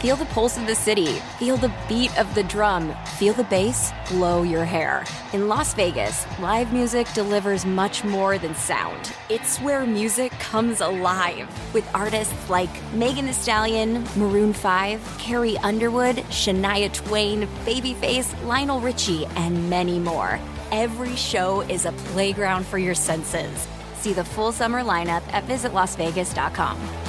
Feel the pulse of the city. Feel the beat of the drum. Feel the bass blow your hair. In Las Vegas, live music delivers much more than sound. It's where music comes alive with artists like Megan Thee Stallion, Maroon 5, Carrie Underwood, Shania Twain, Babyface, Lionel Richie, and many more. Every show is a playground for your senses. See the full summer lineup at visitlasvegas.com.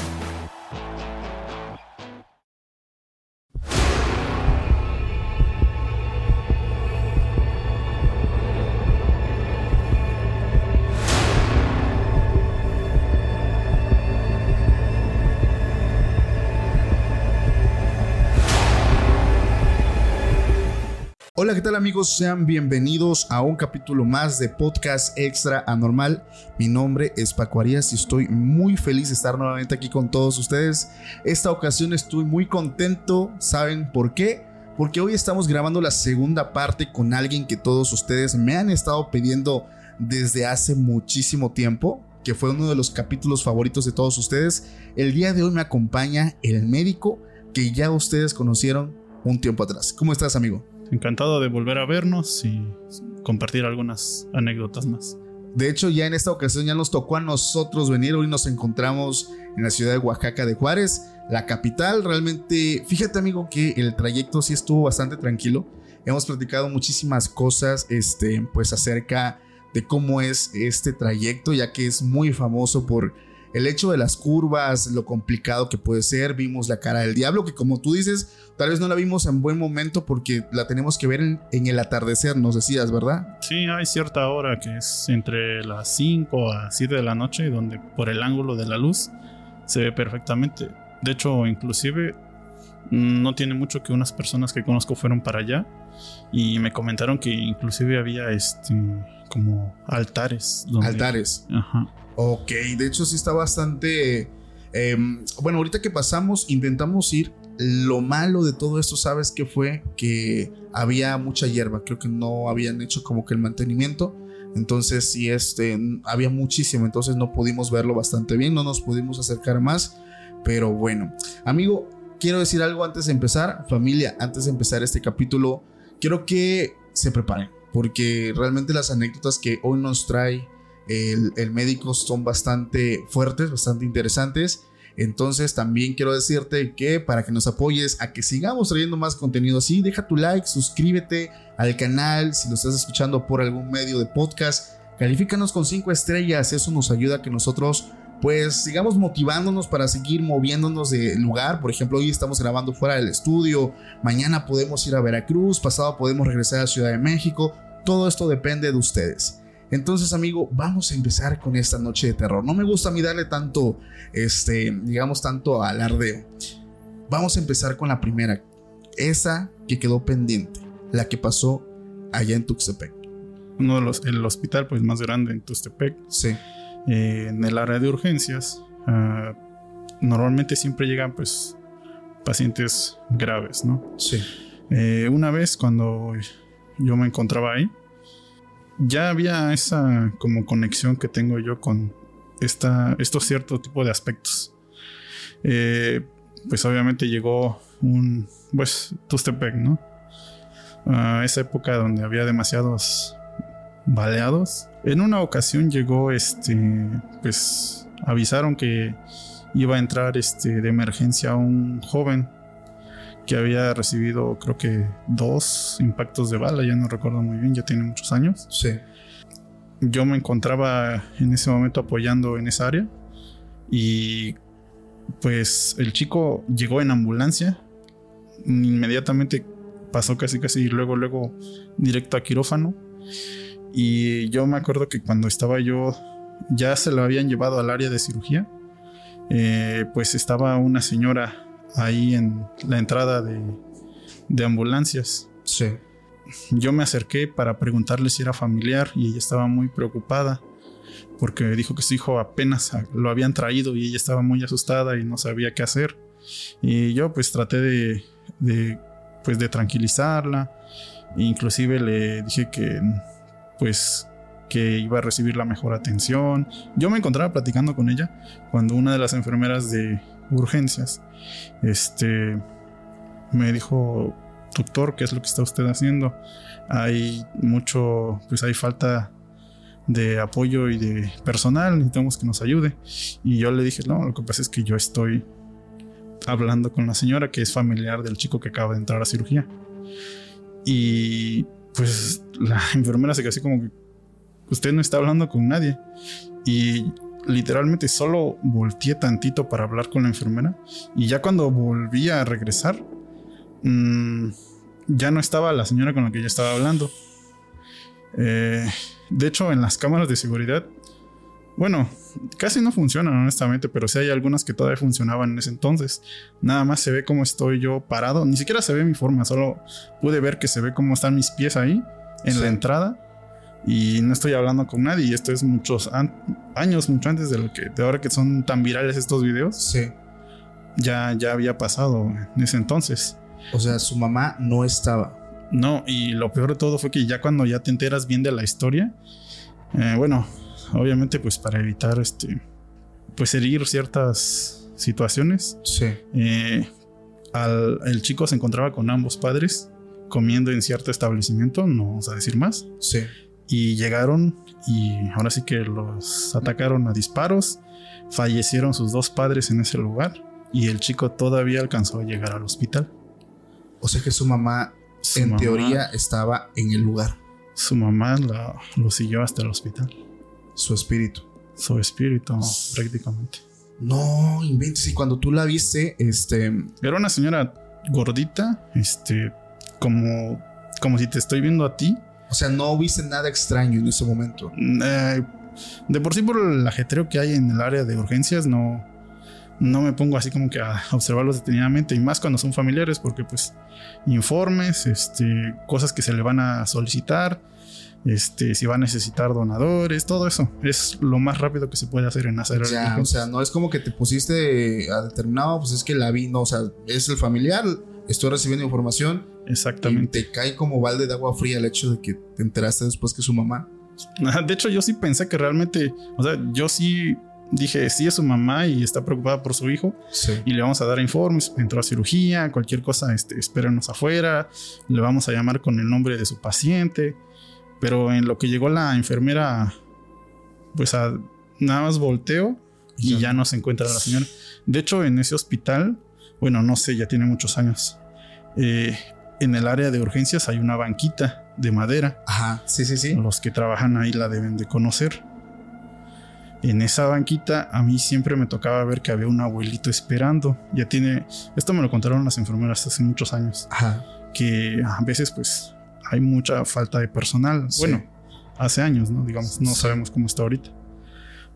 ¿qué tal amigos? Sean bienvenidos a un capítulo más de Podcast Extra Anormal. Mi nombre es Paco Arias y estoy muy feliz de estar nuevamente aquí con todos ustedes. Esta ocasión estoy muy contento. ¿Saben por qué? Porque hoy estamos grabando la segunda parte con alguien que todos ustedes me han estado pidiendo desde hace muchísimo tiempo, que fue uno de los capítulos favoritos de todos ustedes. El día de hoy me acompaña el médico que ya ustedes conocieron un tiempo atrás. ¿Cómo estás, amigo? Encantado de volver a vernos y compartir algunas anécdotas más. De hecho, ya en esta ocasión ya nos tocó a nosotros venir. Hoy nos encontramos en la ciudad de Oaxaca de Juárez, la capital. Realmente, fíjate amigo que el trayecto sí estuvo bastante tranquilo. Hemos platicado muchísimas cosas, este, pues acerca de cómo es este trayecto, ya que es muy famoso por el hecho de las curvas, lo complicado que puede ser, vimos la cara del diablo, que como tú dices, tal vez no la vimos en buen momento porque la tenemos que ver en, el atardecer, nos decías, ¿verdad? Sí, hay cierta hora que es entre las 5 a 7 de la noche, donde por el ángulo de la luz se ve perfectamente. De hecho, inclusive no tiene mucho que unas personas que conozco fueron para allá y me comentaron que inclusive había este como altares. altares. Ajá. Ok, de hecho sí está bastante... Em, bueno, ahorita que pasamos, intentamos ir. Lo malo de todo esto, ¿sabes qué fue? Que había mucha hierba. Creo que no habían hecho como que el mantenimiento. Entonces, sí, este, había muchísimo. Entonces no pudimos verlo bastante bien. No nos pudimos acercar más. Pero bueno, amigo, quiero decir algo antes de empezar. Familia, antes de empezar este capítulo, quiero que se preparen porque realmente las anécdotas que hoy nos trae el, médico son bastante fuertes, bastante interesantes. Entonces también quiero decirte que para que nos apoyes a que sigamos trayendo más contenido así, deja tu like, suscríbete al canal si lo estás escuchando por algún medio de podcast, califícanos con 5 estrellas, eso nos ayuda a que nosotros pues sigamos motivándonos para seguir moviéndonos de lugar. Por ejemplo, hoy estamos grabando fuera del estudio, mañana podemos ir a Veracruz, pasado podemos regresar a Ciudad de México. Todo esto depende de ustedes. Entonces, amigo, vamos a empezar con esta noche de terror. No me gusta a mí darle tanto, este, digamos, tanto alardeo. Vamos a empezar con la primera, esa que quedó pendiente, la que pasó allá en Tuxtepec. Uno de los, el hospital pues más grande en Tuxtepec. Sí. Eh, en el área de urgencias, ah, normalmente siempre llegan pues pacientes graves, ¿no? Sí. Eh, una vez cuando yo me encontraba ahí, ya había esa como conexión que tengo yo con esta, estos ciertos tipos de aspectos. Eh, pues obviamente llegó un, pues, Tustepec, ¿no? A esa época donde había demasiados baleados. En una ocasión llegó este, pues avisaron que iba a entrar este de emergencia un joven que había recibido creo que dos impactos de bala, ya no recuerdo muy bien, ya tiene muchos años. Sí. Yo me encontraba en ese momento apoyando en esa área y pues el chico llegó en ambulancia, inmediatamente pasó casi casi luego luego directo a quirófano y yo me acuerdo que cuando estaba yo, ya se lo habían llevado al área de cirugía, eh, pues estaba una señora ahí en la entrada de, de ambulancias. Sí. Yo me acerqué para preguntarle si era familiar y ella estaba muy preocupada porque dijo que su hijo apenas lo habían traído y ella estaba muy asustada y no sabía qué hacer. Y yo pues traté de, de pues de tranquilizarla. Inclusive le dije que pues que iba a recibir la mejor atención. Yo me encontraba platicando con ella cuando una de las enfermeras de urgencias este me dijo, doctor, ¿qué es lo que está usted haciendo? Hay mucho, pues hay falta de apoyo y de personal, necesitamos que nos ayude. Y yo le dije, no, lo que pasa es que yo estoy hablando con la señora que es familiar del chico que acaba de entrar a cirugía. Y pues la enfermera se quedó así como que usted no está hablando con nadie. Y literalmente solo volteé tantito para hablar con la enfermera. Y ya cuando volví a regresar, mmm, ya no estaba la señora con la que yo estaba hablando. Eh, de hecho, en las cámaras de seguridad, bueno, casi no funcionan honestamente, pero sí hay algunas que todavía funcionaban en ese entonces. Nada más se ve cómo estoy yo parado, ni siquiera se ve mi forma, solo pude ver que se ve cómo están mis pies ahí en la entrada y no estoy hablando con nadie. Y esto es muchos años, mucho antes de lo que, de ahora que son tan virales estos videos. Sí. Ya, ya había pasado en ese entonces. O sea, su mamá no estaba. No, y lo peor de todo fue que ya cuando ya te enteras bien de la historia, eh, bueno, obviamente pues para evitar este, pues herir ciertas situaciones. Sí. Eh, el chico se encontraba con ambos padres comiendo en cierto establecimiento, no vamos a decir más. Sí. Y llegaron y ahora sí que los atacaron a disparos. Fallecieron sus dos padres en ese lugar y el chico todavía alcanzó a llegar al hospital. O sea que su mamá, en teoría, estaba en el lugar. Su mamá lo siguió hasta el hospital. Su espíritu. Su espíritu, prácticamente. No, inventes. Y cuando tú la viste, este. Era una señora gordita, este, como, como si te estoy viendo a ti. O sea, no viste nada extraño en ese momento. Eh, de por sí, por el ajetreo que hay en el área de urgencias, no, no me pongo así como que a observarlos detenidamente. Y más cuando son familiares, porque pues informes, este, cosas que se le van a solicitar, este, si va a necesitar donadores, todo eso. Es lo más rápido que se puede hacer en hacer. Ya, o sea, no es como que te pusiste a determinado, pues es que la vi, no, o sea, es el familiar, estoy recibiendo información. Exactamente. Y te cae como balde de agua fría el hecho de que te enteraste después que su mamá. De hecho, yo sí pensé que realmente, o sea, yo sí dije, sí es su mamá y está preocupada por su hijo. Sí. Y le vamos a dar informes, entró a cirugía, cualquier cosa, este, espérenos afuera, le vamos a llamar con el nombre de su paciente. Pero en lo que llegó la enfermera, pues a, nada más volteo y ya no se encuentra la señora. De hecho, en ese hospital, bueno, no sé, ya tiene muchos años. Eh, en el área de urgencias hay una banquita de madera. Ajá, sí, sí, sí. Los que trabajan ahí la deben de conocer. En esa banquita a mí siempre me tocaba ver que había un abuelito esperando. Ya tiene, esto me lo contaron las enfermeras hace muchos años. Ajá. Que a veces pues hay mucha falta de personal. Bueno, hace años, ¿no? Digamos, no sabemos cómo está ahorita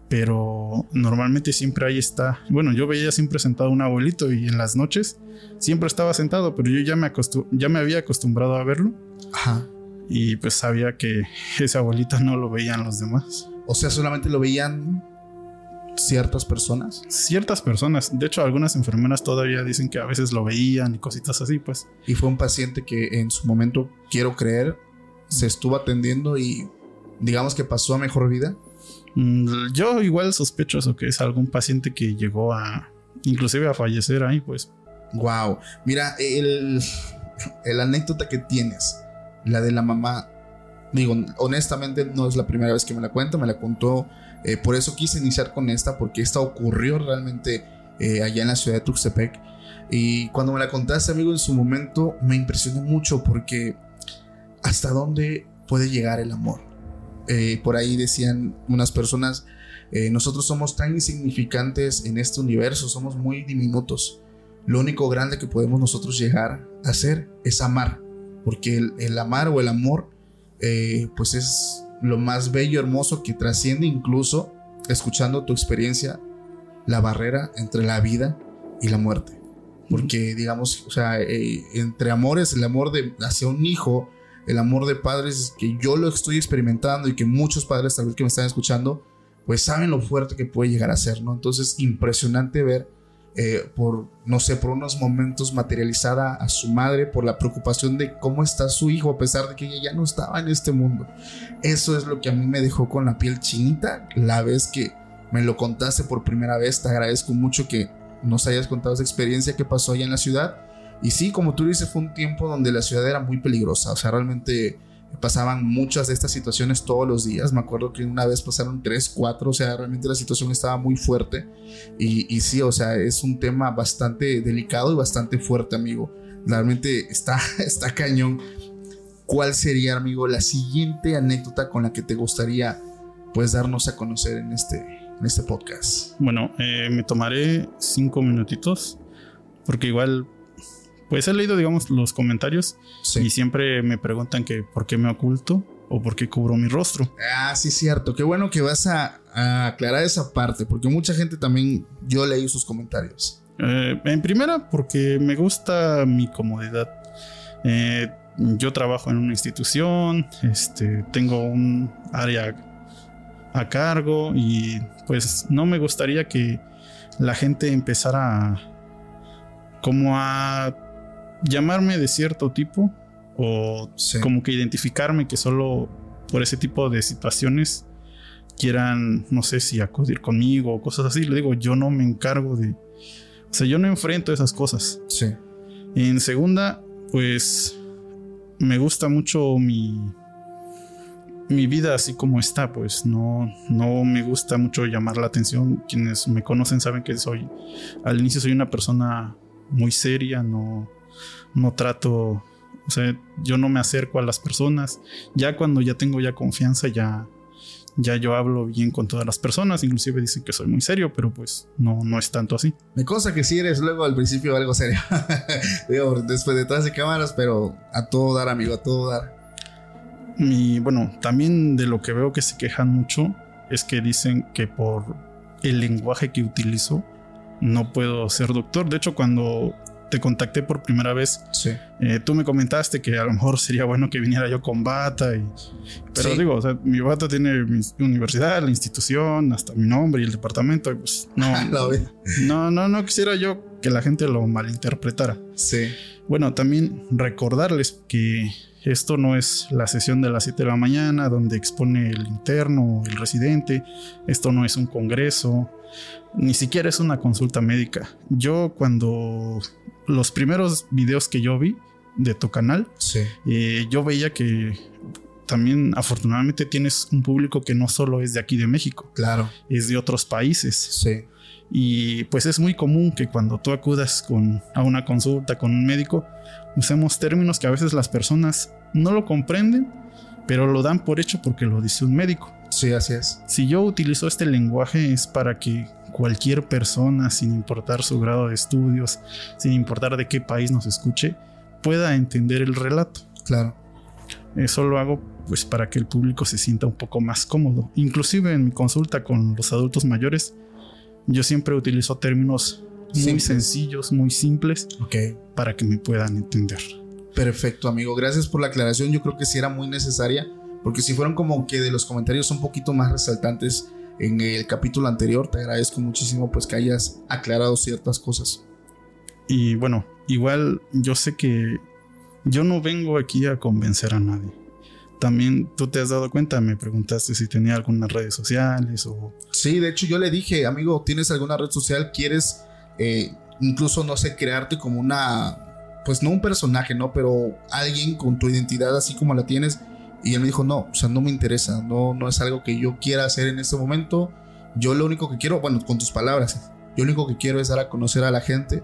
pero normalmente siempre ahí está. Bueno, yo veía siempre sentado un abuelito y en las noches siempre estaba sentado, pero yo ya me, ya me había acostumbrado a verlo. Ajá. Y pues sabía que ese abuelito no lo veían los demás. O sea, solamente lo veían ciertas personas. Ciertas personas. De hecho, algunas enfermeras todavía dicen que a veces lo veían y cositas así, pues. Y fue un paciente que en su momento, quiero creer, se estuvo atendiendo y digamos que pasó a mejor vida. Mm, yo igual sospecho eso que es algún paciente que llegó a inclusive a fallecer ahí, pues. Wow. Mira, el, el anécdota que tienes, la de la mamá, digo, honestamente no es la primera vez que me la cuento, me la contó, eh, por eso quise iniciar con esta, porque esta ocurrió realmente eh, allá en la ciudad de Tuxtepec. Y cuando me la contaste, amigo, en su momento me impresionó mucho porque hasta dónde puede llegar el amor. Eh, por ahí decían unas personas, eh, nosotros somos tan insignificantes en este universo, somos muy diminutos. Lo único grande que podemos nosotros llegar a hacer es amar, porque el, amar o el amor, eh, pues es lo más bello, hermoso, que trasciende incluso, escuchando tu experiencia, la barrera entre la vida y la muerte. Porque, digamos, o sea, entre amores, el amor de hacia un hijo, el amor de padres que yo lo estoy experimentando y que muchos padres tal vez que me están escuchando, pues saben lo fuerte que puede llegar a ser, ¿no? Entonces, impresionante ver eh, por, no sé, por unos momentos materializada a su madre, por la preocupación de cómo está su hijo, a pesar de que ella ya no estaba en este mundo. Eso es lo que a mí me dejó con la piel chinita la vez que me lo contaste por primera vez. Te agradezco mucho que nos hayas contado esa experiencia que pasó allá en la ciudad Y sí, como tú dices, fue un tiempo donde la ciudad era muy peligrosa. O sea, realmente pasaban muchas de estas situaciones todos los días. Me acuerdo que una vez pasaron tres, cuatro, o sea, realmente la situación estaba muy fuerte. Y, y sí, o sea, es un tema bastante delicado y bastante fuerte, amigo. Realmente está, está cañón. ¿Cuál sería, amigo, la siguiente anécdota con la que te gustaría, pues, darnos a conocer en este, en este podcast? Bueno, eh, me tomaré cinco minutitos, porque igual pues he leído, digamos, los comentarios y siempre me preguntan que por qué me oculto o por qué cubro mi rostro. Ah, sí, cierto. Qué bueno que vas a, aclarar esa parte, porque mucha gente también, yo leí sus comentarios. Eh, en primera, porque me gusta mi comodidad. Eh, yo trabajo en una institución, este, tengo un área a cargo y pues no me gustaría que la gente empezara como a llamarme de cierto tipo o como que identificarme que solo por ese tipo de situaciones quieran, no sé si acudir conmigo o cosas así. Le digo, yo no me encargo de... O sea, yo no enfrento esas cosas. Sí. En segunda, pues me gusta mucho mi, mi vida así como está, pues no, no me gusta mucho llamar la atención. Quienes me conocen saben que soy, al inicio soy una persona muy seria, no, no trato, o sea, yo no me acerco a las personas. Ya cuando ya tengo ya confianza, ya, ya yo hablo bien con todas las personas. Inclusive dicen que soy muy serio, pero pues no, no es tanto así. Me cosa que si eres luego al principio algo serio. Digo, después detrás de cámaras, pero a todo dar, amigo, a todo dar. Y bueno, también de lo que veo que se quejan mucho es que dicen que por el lenguaje que utilizo no puedo ser doctor. De hecho, cuando te contacté por primera vez, eh, tú me comentaste que a lo mejor sería bueno que viniera yo con bata. Y, pero digo, o sea, mi bata tiene mi universidad, la institución, hasta mi nombre y el departamento. Y pues no, no, no, no quisiera yo que la gente lo malinterpretara. Sí. Bueno, también recordarles que esto no es la sesión de las 7 de la mañana donde expone el interno, el residente. Esto no es un congreso, ni siquiera es una consulta médica. Yo cuando los primeros videos que yo vi de tu canal, eh, yo veía que también afortunadamente tienes un público que no solo es de aquí de México, claro, es de otros países. Sí. Y pues es muy común que cuando tú acudas con, a una consulta con un médico, usemos términos que a veces las personas no lo comprenden, pero lo dan por hecho porque lo dice un médico. Sí, así es. Si yo utilizo este lenguaje es para que cualquier persona, sin importar su grado de estudios, sin importar de qué país nos escuche, pueda entender el relato. Claro. Eso lo hago pues para que el público se sienta un poco más cómodo. Inclusive en mi consulta con los adultos mayores, yo siempre utilizo términos muy sencillos, muy simples, para que me puedan entender. Perfecto, amigo. Gracias por la aclaración. Yo creo que sí era muy necesaria, porque si fueron como que de los comentarios un poquito más resaltantes, en el capítulo anterior. Te agradezco muchísimo pues que hayas aclarado ciertas cosas. Y bueno, igual yo sé que yo no vengo aquí a convencer a nadie. También tú te has dado cuenta, me preguntaste si tenía algunas redes sociales o... Sí, de hecho yo le dije, amigo, ¿tienes alguna red social? ¿Quieres eh, incluso, no sé, crearte como una, pues no un personaje, ¿no? Pero alguien con tu identidad así como la tienes y él me dijo, no, o sea, no me interesa, no, no es algo que yo quiera hacer en este momento. Yo lo único que quiero, bueno, con tus palabras, yo lo único que quiero es dar a conocer a la gente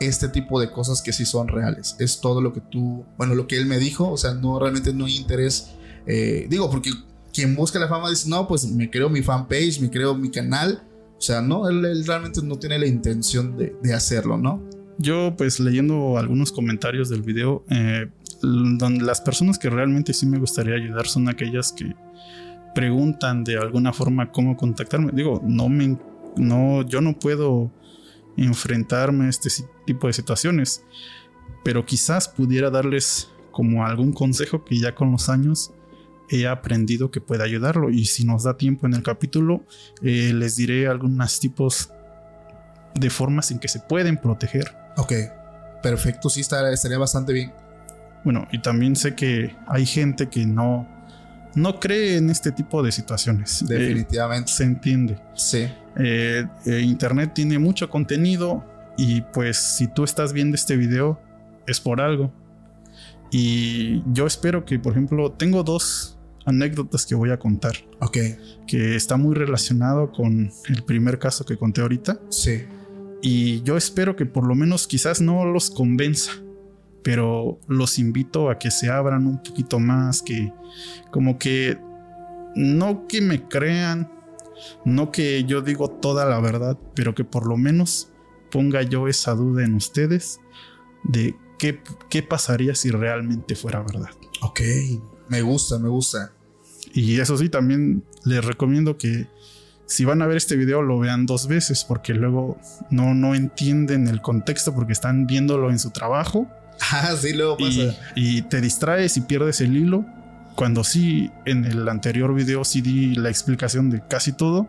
este tipo de cosas que sí son reales. Es todo lo que tú, bueno, lo que él me dijo, o sea, no realmente no hay interés. Eh, digo, porque quien busca la fama dice, no, pues me creo mi fanpage, me creo mi canal. O sea, no, él, realmente no tiene la intención de, de, hacerlo, ¿no? Yo, pues leyendo algunos comentarios del video, eh, las personas que realmente sí me gustaría ayudar son aquellas que preguntan de alguna forma cómo contactarme. Digo, no me no yo no puedo enfrentarme a este tipo de situaciones, pero quizás pudiera darles como algún consejo que ya con los años he aprendido que puede ayudarlo y si nos da tiempo en el capítulo eh, les diré algunos tipos de formas en que se pueden proteger. Ok, perfecto, sí estaría bastante bien. Bueno, y también sé que hay gente que no, no cree en este tipo de situaciones. Eh, Definitivamente. se entiende. Sí. Eh, eh, Internet tiene mucho contenido y pues si tú estás viendo este video es por algo. Y yo espero que, por ejemplo, tengo dos anécdotas que voy a contar. Ok. Que está muy relacionado con el primer caso que conté ahorita. Sí. Y yo espero que por lo menos quizás no los convenza, pero los invito a que se abran un poquito más, que como que no que me crean, no que yo digo toda la verdad, pero que por lo menos ponga yo esa duda en ustedes de qué, qué pasaría si realmente fuera verdad. Ok, me gusta, me gusta. Y eso sí, también les recomiendo que si van a ver este video lo vean dos veces porque luego no, no entienden el contexto porque están viéndolo en su trabajo. Ah, sí, luego pasa. Y, y te distraes y pierdes el hilo. Cuando sí, en el anterior video sí di la explicación de casi todo.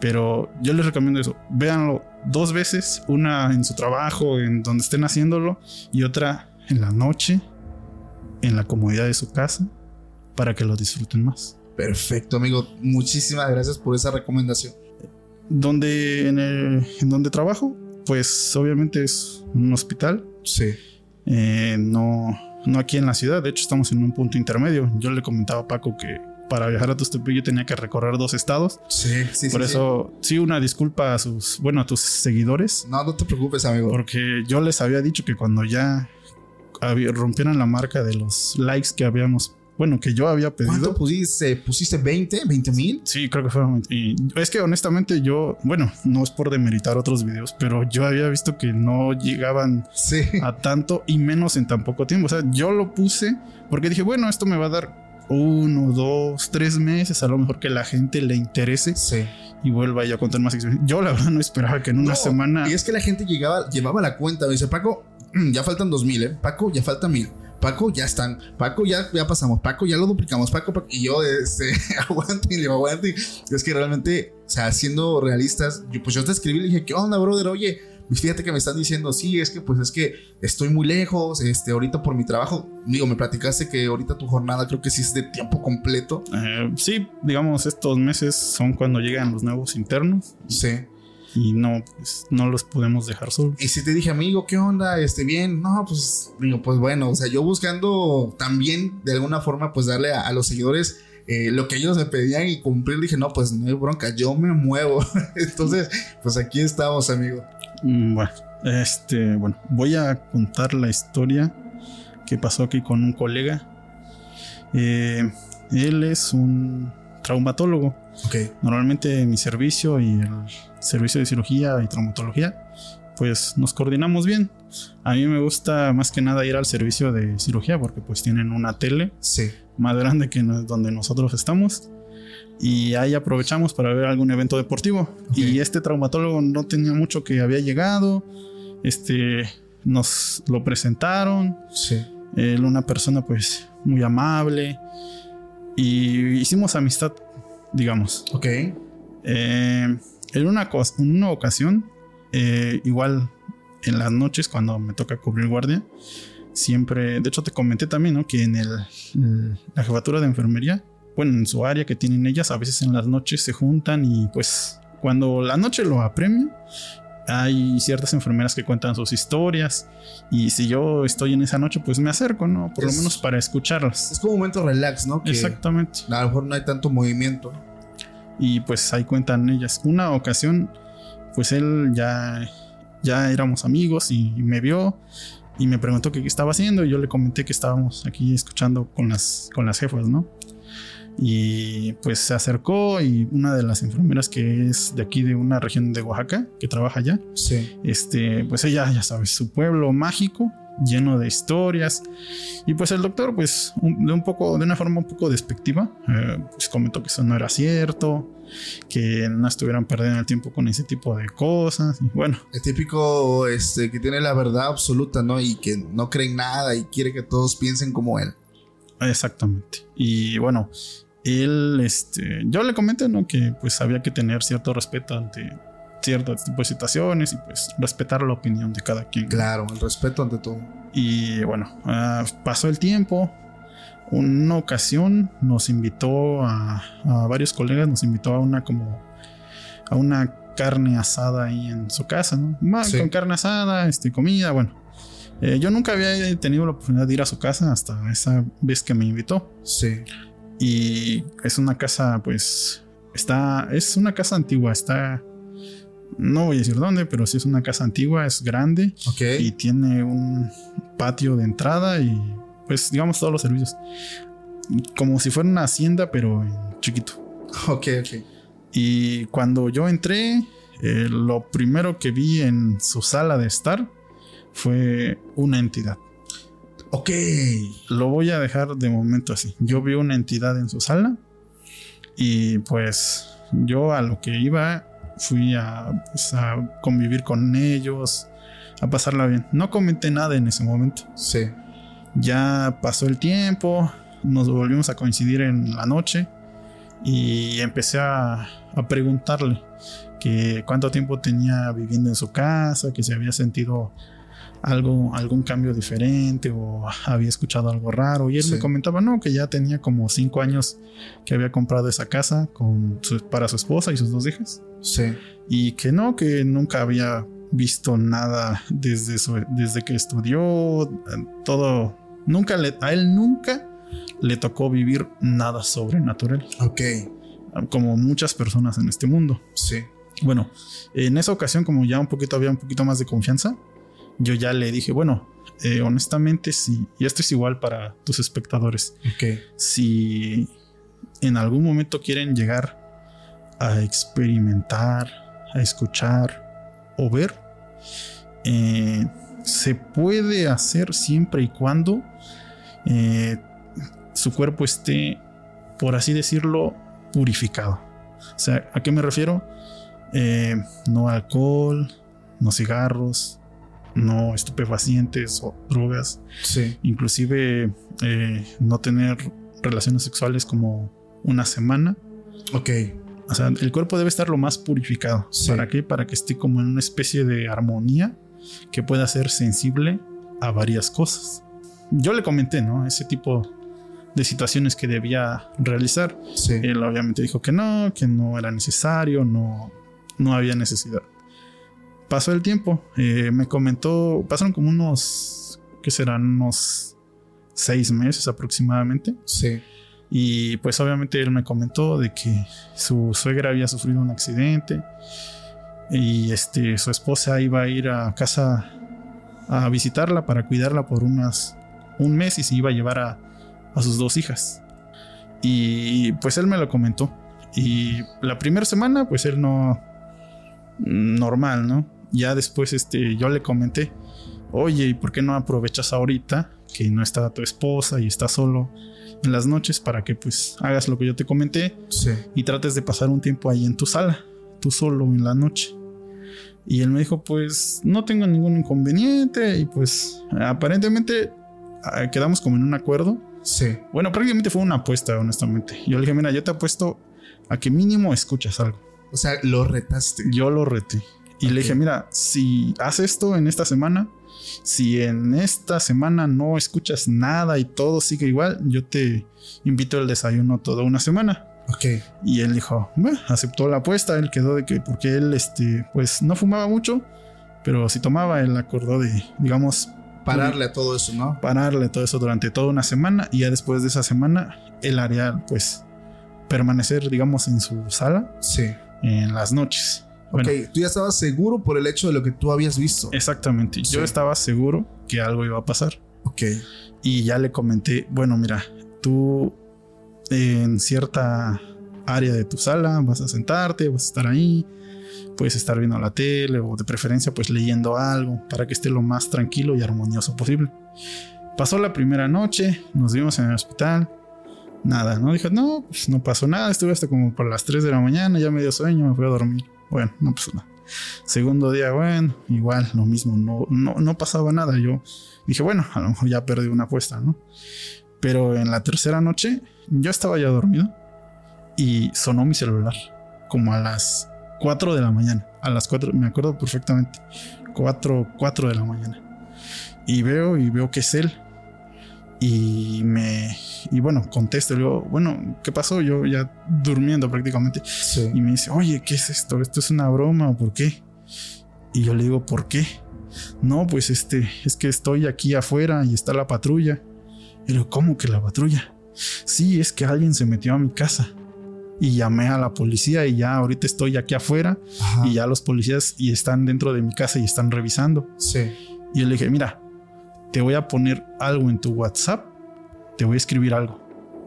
Pero yo les recomiendo eso. Véanlo dos veces. Una en su trabajo, en donde estén haciéndolo. Y otra en la noche, en la comodidad de su casa. Para que lo disfruten más. Perfecto, amigo. Muchísimas gracias por esa recomendación. Donde, en, el, en donde trabajo, pues obviamente es un hospital. Sí. Eh, no, no aquí en la ciudad. De hecho, estamos en un punto intermedio. Yo le comentaba a Paco que para viajar a Tustepillo tenía que recorrer dos estados. Sí, sí, Por sí, eso, sí. una disculpa a sus, bueno, a tus seguidores. No, no te preocupes, amigo. Porque yo les había dicho que cuando ya rompieran la marca de los likes que habíamos, bueno, que yo había pedido. ¿Cuánto pusiste? ¿Pusiste 20? ¿20 mil? Sí, creo que fue. Y es que honestamente yo, bueno, no es por demeritar otros videos, pero yo había visto que no llegaban Sí. a tanto y menos en tan poco tiempo. O sea, yo lo puse porque dije, bueno, esto me va a dar uno, dos, tres meses, a lo mejor que la gente le interese Sí. y vuelva yo a contar más secciones. Yo la verdad no esperaba que en una No, semana... Y es que la gente llegaba, llevaba la cuenta. Me dice, Paco, ya faltan dos mil, ¿eh? Paco, ya faltan mil. Paco, ya están. Paco, ya, ya pasamos. Paco, ya lo duplicamos. Paco, Paco. Y yo, este, aguante y le aguante. Es que realmente, o sea, siendo realistas, yo, pues yo te escribí y le dije, ¿qué onda, brother? Oye, pues fíjate que me están diciendo, sí, es que pues es que estoy muy lejos, este, ahorita por mi trabajo. Digo, me platicaste que ahorita tu jornada creo que sí es de tiempo completo. eh, sí, digamos, estos meses son cuando llegan los nuevos internos Sí. Y no, pues, no los podemos dejar solos. Y si te dije, amigo, ¿qué onda? Este, bien. No, pues, digo, pues bueno, o sea, yo buscando también de alguna forma, pues darle a, a los seguidores eh, lo que ellos me pedían y cumplir. Dije, no, pues no hay bronca, yo me muevo. Entonces, pues aquí estamos, amigo. Mm, Bueno, este, bueno, voy a contar la historia que pasó aquí con un colega. Eh, él es un traumatólogo. Ok. Normalmente mi servicio y el servicio de cirugía y traumatología, pues nos coordinamos bien. A mí me gusta más que nada ir al servicio de cirugía porque pues tienen una tele Sí. más grande que donde nosotros estamos. Y ahí aprovechamos para ver algún evento deportivo. Ok. Y este traumatólogo no tenía mucho que había llegado. Este nos lo presentaron. Sí. Él, una persona pues muy amable. Y hicimos amistad, digamos. Ok. Eh, en, una, cos- en una ocasión, eh, igual en las noches cuando me toca cubrir guardia, siempre, de hecho te comenté también, ¿no? Que en el, el- la jefatura de enfermería, bueno, en su área que tienen ellas, a veces en las noches se juntan y pues cuando la noche lo apremia, hay ciertas enfermeras que cuentan sus historias y si yo estoy en esa noche, pues me acerco, ¿no? Por Es- lo menos para escucharlas. Es como un momento relax, ¿no? Que Exactamente. A lo mejor no hay tanto movimiento. y pues ahí cuentan ellas. Una ocasión, pues él ya, ya éramos amigos y me vio y me preguntó qué estaba haciendo y yo le comenté que estábamos aquí escuchando con las, con las jefas, ¿no? Y pues se acercó y una de las enfermeras que es de aquí de una región de Oaxaca, que trabaja allá, Sí. este, pues ella, ya sabes, su pueblo mágico, lleno de historias. Y pues el doctor, pues, un- de un poco, de una forma un poco despectiva, eh, pues comentó que eso no era cierto, que no estuvieran perdiendo el tiempo con ese tipo de cosas. Y bueno, El típico este, que tiene la verdad absoluta, ¿no? Y que no cree en nada y quiere que todos piensen como él. exactamente. Y bueno, él, este, yo le comenté, ¿no? Que pues había que tener cierto respeto ante cierto tipo de situaciones y pues respetar la opinión de cada quien. Claro, el respeto ante todo. Y bueno, ah, pasó el tiempo. Una ocasión nos invitó a, a varios colegas, nos invitó a una como a una carne asada ahí en su casa, ¿no? Sí. Con carne asada, este, comida, bueno. Eh, yo nunca había tenido la oportunidad de ir a su casa hasta esa vez que me invitó. Sí. Y es una casa, pues, está, es una casa antigua, está, no voy a decir dónde, pero sí es una casa antigua, es grande y tiene un patio de entrada y, pues, digamos, todos los servicios. Como si fuera una hacienda, pero en chiquito. Ok, ok. Y cuando yo entré, eh, lo primero que vi en su sala de estar fue una entidad. Ok. Lo voy a dejar de momento así. Yo vi una entidad en su sala y pues yo a lo que iba fui a, pues, a convivir con ellos, a pasarla bien. No comenté nada en ese momento. Sí. Ya pasó el tiempo, nos volvimos a coincidir en la noche y empecé a, a preguntarle que cuánto tiempo tenía viviendo en su casa, que se había sentido algo, algún cambio diferente o había escuchado algo raro. Y él Sí. me comentaba, no, que ya tenía como cinco años que había comprado esa casa con su- para su esposa y sus dos hijas. Sí. Y que no, que nunca había visto nada desde, su- desde que estudió, todo. Nunca le, a él nunca le tocó vivir nada sobrenatural, Ok. como muchas personas en este mundo. Sí. Bueno, en esa ocasión, como ya un poquito había un poquito más de confianza, yo ya le dije, bueno, eh, honestamente, sí, y esto es igual para tus espectadores. Ok. Si en algún momento quieren llegar a experimentar, a escuchar o ver, eh, se puede hacer siempre y cuando eh, su cuerpo esté, por así decirlo, purificado. O sea, ¿a qué me refiero? No alcohol, no cigarros, no estupefacientes o drogas Sí. inclusive eh, no tener relaciones sexuales como una semana. Ok. O sea, el cuerpo debe estar lo más purificado. Sí. ¿Para qué? Para que esté como en una especie de armonía que pueda ser sensible a varias cosas. Yo le comenté, ¿no? Ese tipo de situaciones que debía realizar. Sí. Él obviamente dijo que no, que no era necesario, no, no había necesidad. Pasó el tiempo, eh, me comentó, pasaron como unos, ¿qué serán? Unos seis meses aproximadamente. Sí. Y pues obviamente él me comentó de que su suegra había sufrido un accidente y este, su esposa iba a ir a casa a visitarla para cuidarla por unas, un mes y se iba a llevar a, a sus dos hijas. Y pues él me lo comentó. Y la primera semana pues él no... Normal, ¿no? Ya después este, yo le comenté, oye, ¿y por qué no aprovechas ahorita que no está tu esposa y está solo en las noches para que pues hagas lo que yo te comenté Sí. y trates de pasar un tiempo ahí en tu sala, tú solo en la noche. Y él me dijo, pues no tengo ningún inconveniente y pues aparentemente ah, quedamos como en un acuerdo. Sí. Bueno, prácticamente fue una apuesta, honestamente. Yo le dije, mira, yo te apuesto a que mínimo escuchas algo. O sea, lo retaste. Yo lo reté. Y le dije, mira, si haces esto en esta semana, si en esta semana no escuchas nada y todo sigue igual, yo te invito al desayuno toda una semana. Ok. Y él dijo, bueno, aceptó la apuesta, él quedó de que, porque él, este, pues no fumaba mucho, pero si tomaba, él acordó de, digamos, Pararle a todo eso, ¿no? pararle todo eso durante toda una semana y ya después de esa semana, él haría, pues, permanecer, digamos, en su sala Sí. en las noches. Bueno, ok. Tú ya estabas seguro por el hecho de lo que tú habías visto. Exactamente. Yo estaba seguro que algo iba a pasar. Ok. Y ya le comenté, bueno, mira, tú en cierta área de tu sala vas a sentarte, vas a estar ahí, puedes estar viendo la tele o de preferencia pues leyendo algo para que esté lo más tranquilo y armonioso posible. Pasó la primera noche, nos vimos en el hospital. Nada, ¿no? Dije, no, pues no pasó nada. Estuve hasta como por las 3 de la mañana, ya me dio sueño, me fui a dormir. Bueno, no pasó nada. Segundo día, bueno, igual, lo mismo, no, no, no pasaba nada. Yo dije, bueno, a lo mejor ya perdí una apuesta, ¿no? Pero en la tercera noche, yo estaba ya dormido y sonó mi celular como a las 4 de la mañana. A las 4, me acuerdo perfectamente. 4, 4 de la mañana. Y veo y veo que es él. Y me. Y bueno, contesto. Le digo, bueno, ¿qué pasó? Yo ya durmiendo prácticamente. Sí. Y me dice, oye, ¿qué es esto? ¿Esto es una broma o por qué? Y yo le digo, ¿por qué? no, pues este, es que estoy aquí afuera y está la patrulla. Y le ¿cómo que la patrulla? Sí, es que alguien se metió a mi casa. Y llamé a la policía y ya ahorita estoy aquí afuera y ya los policías y están dentro de mi casa y están revisando. Sí. Y yo le dije, mira, te voy a poner algo en tu WhatsApp, te voy a escribir algo.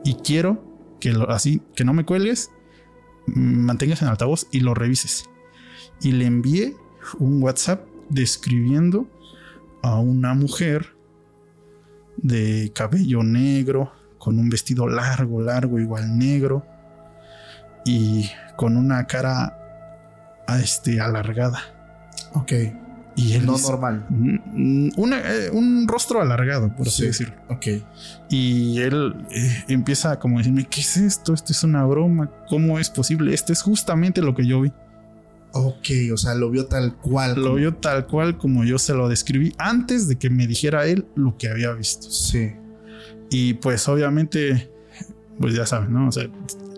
Y quiero que así, que no me cuelgues, mantengas en altavoz y lo revises. Y le envié un WhatsApp describiendo a una mujer de cabello negro, con un vestido largo, largo, igual negro, y con una cara este, alargada. Ok. Y él no normal. Eh, un rostro alargado, por así decirlo. Ok. Y él eh, empieza como a decirme, ¿qué es esto? Esto es una broma. ¿Cómo es posible? Esto es justamente lo que yo vi. Ok, o sea, lo vio tal cual. Lo vio tal cual como yo se lo describí antes de que me dijera él lo que había visto. Sí. Y pues obviamente, pues ya sabes, ¿no? O sea,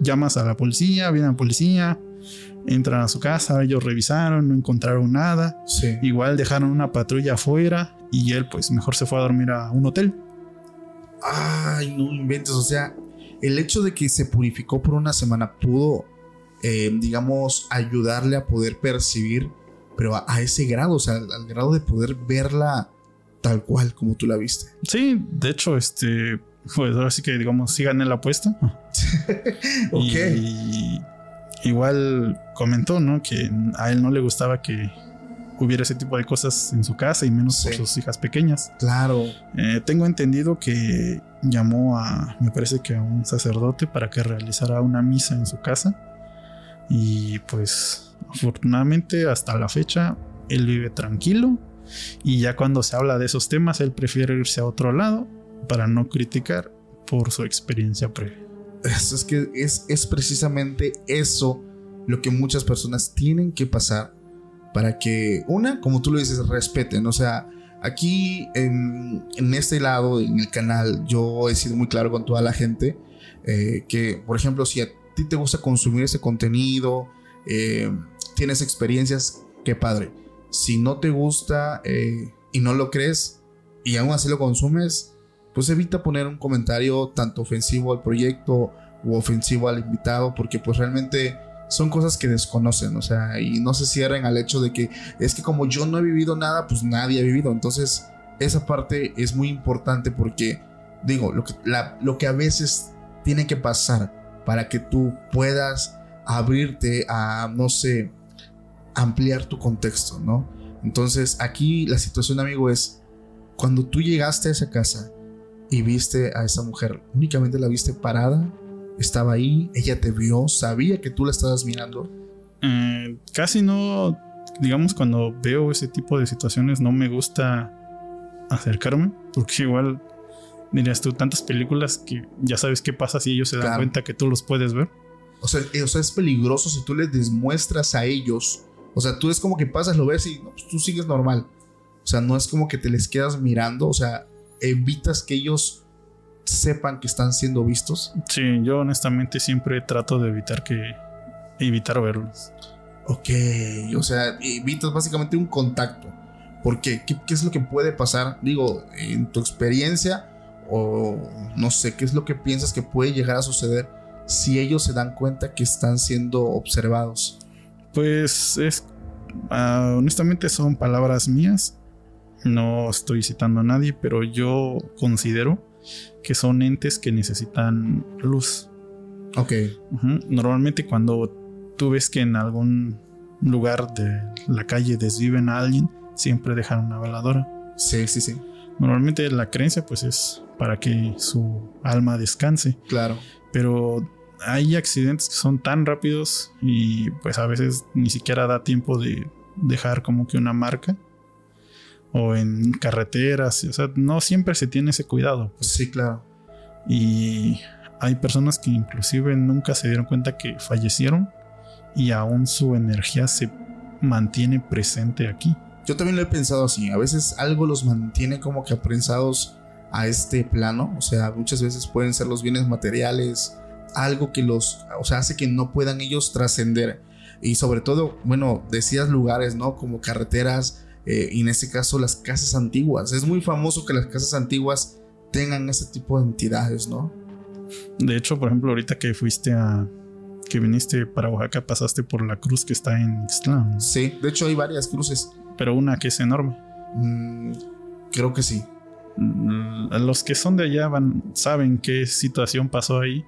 llamas a la policía, viene la policía, entran a su casa, ellos revisaron, no encontraron nada. Sí. Igual dejaron una patrulla afuera y él pues mejor se fue a dormir a un hotel. Ay, no inventes, o sea, el hecho de que se purificó por una semana pudo eh, digamos, ayudarle a poder percibir, pero a, ese grado, o sea, al, grado de poder verla tal cual como tú la viste. Sí, de hecho, este, pues ahora sí que, digamos, sí gané la apuesta. ok. Y igual comentó, ¿no? Que a él no le gustaba que hubiera ese tipo de cosas en su casa y menos por sus hijas pequeñas. Claro. Eh, tengo entendido que llamó a, me parece que a un sacerdote para que realizara una misa en su casa y pues afortunadamente hasta la fecha él vive tranquilo y ya cuando se habla de esos temas él prefiere irse a otro lado para no criticar por su experiencia previa. Es que es, es precisamente eso lo que muchas personas tienen que pasar para que, una, como tú lo dices, respeten. O sea, aquí en, en este lado, en el canal, yo he sido muy claro con toda la gente eh, que, por ejemplo, si a ti te gusta consumir ese contenido, eh, tienes experiencias, qué padre. Si no te gusta eh, y no lo crees y aún así lo consumes, pues evita poner un comentario tanto ofensivo al proyecto o ofensivo al invitado, porque pues realmente son cosas que desconocen, o sea, y no se cierren al hecho de que es que como yo no he vivido nada, pues nadie ha vivido. Entonces, esa parte es muy importante porque, digo, lo que, lo que a veces tiene que pasar para que tú puedas abrirte a, no sé, ampliar tu contexto, ¿no? Entonces aquí la situación, amigo, es cuando tú llegaste a esa casa y viste a esa mujer, únicamente la viste parada, estaba ahí, ella te vio, sabía que tú la estabas mirando. Eh, casi no, digamos, cuando veo ese tipo de situaciones no me gusta acercarme, porque igual dirías tú, tantas películas que ya sabes qué pasa si ellos se dan cuenta que tú los puedes ver. O sea, eh, o sea, es peligroso si tú les demuestras a ellos. O sea, tú es como que pasas, lo ves y pues, tú sigues normal. O sea, no es como que te les quedas mirando. O sea, evitas que ellos sepan que están siendo vistos. Sí, yo honestamente siempre trato de evitar que evitar verlos. Ok, o sea, evitas básicamente un contacto. Porque, ¿qué, ¿qué, es lo que puede pasar? Digo, en tu experiencia, o no sé qué es lo que piensas que puede llegar a suceder si ellos se dan cuenta que están siendo observados. Pues es ah, honestamente son palabras mías. No estoy citando a nadie, pero yo considero que son entes que necesitan luz. Ok. Normalmente cuando tú ves que en algún lugar de la calle desviven a alguien, siempre dejan una veladora. Sí, sí, sí. Normalmente la creencia pues es para que su alma descanse. Claro. Pero hay accidentes que son tan rápidos y pues a veces ni siquiera da tiempo de dejar como que una marca o en carreteras, o sea, no siempre se tiene ese cuidado. Pues. Sí, claro. Y hay personas que inclusive nunca se dieron cuenta que fallecieron y aún su energía se mantiene presente aquí. Yo también lo he pensado así. A veces algo los mantiene como que aprensados a este plano. O sea, muchas veces pueden ser los bienes materiales, algo que los, o sea, hace que no puedan ellos trascender. Y sobre todo, bueno, decías lugares, ¿no? Como carreteras, eh, y en este caso las casas antiguas. Es muy famoso que las casas antiguas tengan ese tipo de entidades, ¿no? De hecho, por ejemplo, ahorita que fuiste a, que viniste para Oaxaca, pasaste por la cruz que está en Ixtlán. Sí, de hecho hay varias cruces. Pero una que es enorme. Mm, creo que sí. Mm, los que son de allá van, saben qué situación pasó ahí,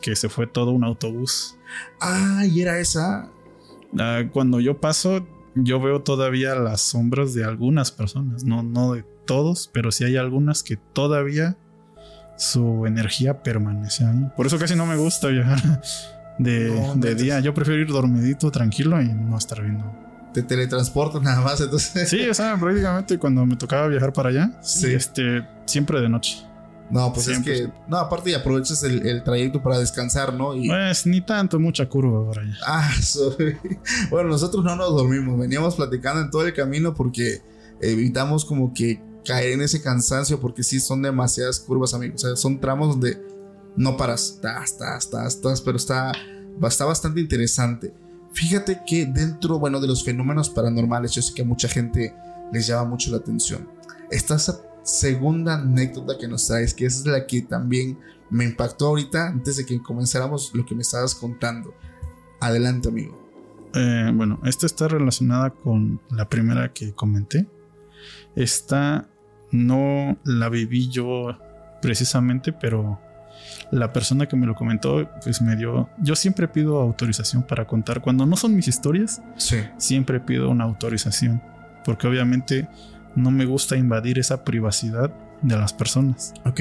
que se fue todo un autobús. Ah, y era esa. Ah, cuando yo paso, yo veo todavía las sombras de algunas personas, no, no de todos, pero sí hay algunas que todavía su energía permanece ahí. Por eso casi no me gusta viajar de, día. Yo prefiero ir dormidito, tranquilo y no estar viendo. Te teletransportas nada más, entonces. Sí, o sea, prácticamente cuando me tocaba viajar para allá, sí. este, siempre de noche. No, pues es que. No, aparte y aprovechas el, trayecto para descansar, ¿no? Y... Pues ni tanto, mucha curva por allá. Ah, bueno, nosotros no nos dormimos. Veníamos platicando en todo el camino porque evitamos como que caer en ese cansancio porque sí son demasiadas curvas, amigos. O sea, son tramos donde no paras, estás, estás, estás, estás, pero está, está bastante interesante. Fíjate que dentro, bueno, de los fenómenos paranormales, yo sé que a mucha gente les llama mucho la atención. Está esa segunda anécdota que nos traes, que es la que también me impactó ahorita, antes de que comenzáramos lo que me estabas contando. Adelante, amigo. Eh, bueno, esta está relacionada con la primera que comenté. Esta no la viví yo precisamente, pero la persona que me lo comentó, pues me dio. Yo siempre pido autorización para contar. Cuando no son mis historias, siempre pido una autorización. Porque obviamente no me gusta invadir esa privacidad de las personas. Ok.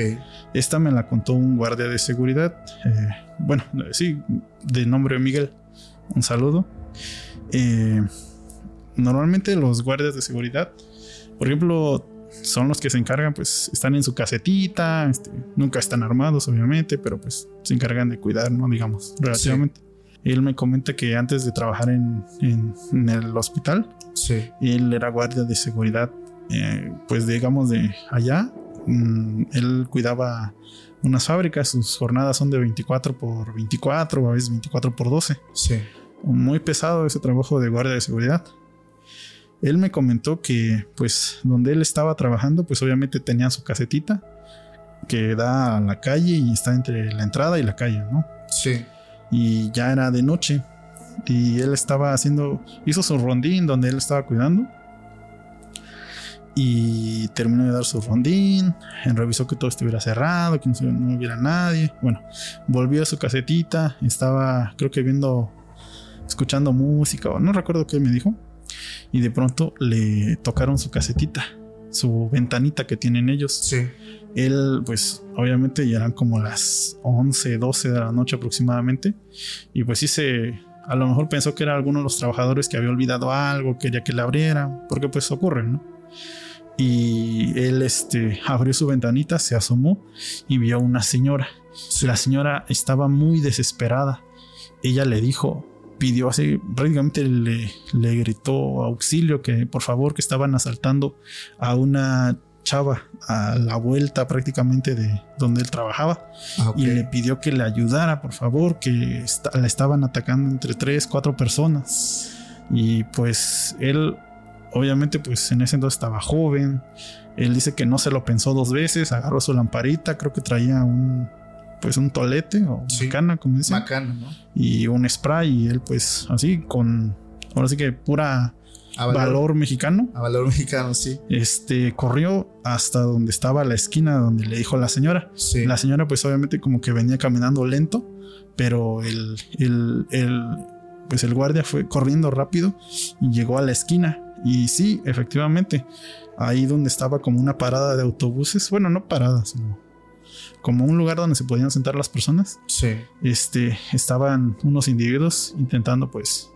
Esta me la contó un guardia de seguridad. Eh, bueno, sí, de nombre Miguel. Un saludo. Eh, normalmente los guardias de seguridad, por ejemplo, son los que se encargan, pues están en su casetita, este, nunca están armados, obviamente, pero pues se encargan de cuidar, ¿no? Digamos, relativamente. Él me comenta que antes de trabajar en, el hospital, él era guardia de seguridad, eh, pues digamos de allá. Mm, él cuidaba unas fábricas, sus jornadas son de 24 por 24 o a veces 24 por 12. Sí. Muy pesado ese trabajo de guardia de seguridad él me comentó que pues donde él estaba trabajando pues obviamente tenía su casetita que da a la calle y está entre la entrada y la calle, ¿no? Sí. Y ya era de noche y él estaba haciendo, hizo su rondín donde él estaba cuidando y terminó de dar su rondín, revisó que todo estuviera cerrado, que no, no hubiera nadie. Bueno, volvió a su casetita, estaba creo que viendo, escuchando música o no recuerdo qué me dijo y de pronto le tocaron su casetita, su ventanita que tienen ellos. Sí. Él, pues, obviamente ya eran como las 11, 12 de la noche aproximadamente. Y pues sí se. A lo mejor pensó que era alguno de los trabajadores que había olvidado algo, quería que le abrieran, porque pues ocurre, ¿no? Y él este, abrió su ventanita, se asomó y vio a una señora. La señora estaba muy desesperada. Ella le dijo, pidió así, prácticamente le, le gritó auxilio que por favor que estaban asaltando a una chava a la vuelta prácticamente de donde él trabajaba ah, y le pidió que le ayudara por favor que la estaban atacando entre tres cuatro personas y pues él obviamente pues en ese entonces estaba joven él dice que no se lo pensó dos veces agarró su lamparita creo que traía un pues un tolete o macana, como dicen. Macana, ¿no? Y un spray y él pues así con, ahora sí que pura valor, mexicano. A valor mexicano, sí. Este corrió hasta donde estaba la esquina donde le dijo la señora. Sí. La señora pues obviamente como que venía caminando lento, pero el, el, el, pues el guardia fue corriendo rápido y llegó a la esquina. Y sí, efectivamente, ahí donde estaba como una parada de autobuses, bueno, no parada, sino como un lugar donde se podían sentar las personas. Sí. Este, estaban unos individuos intentando pues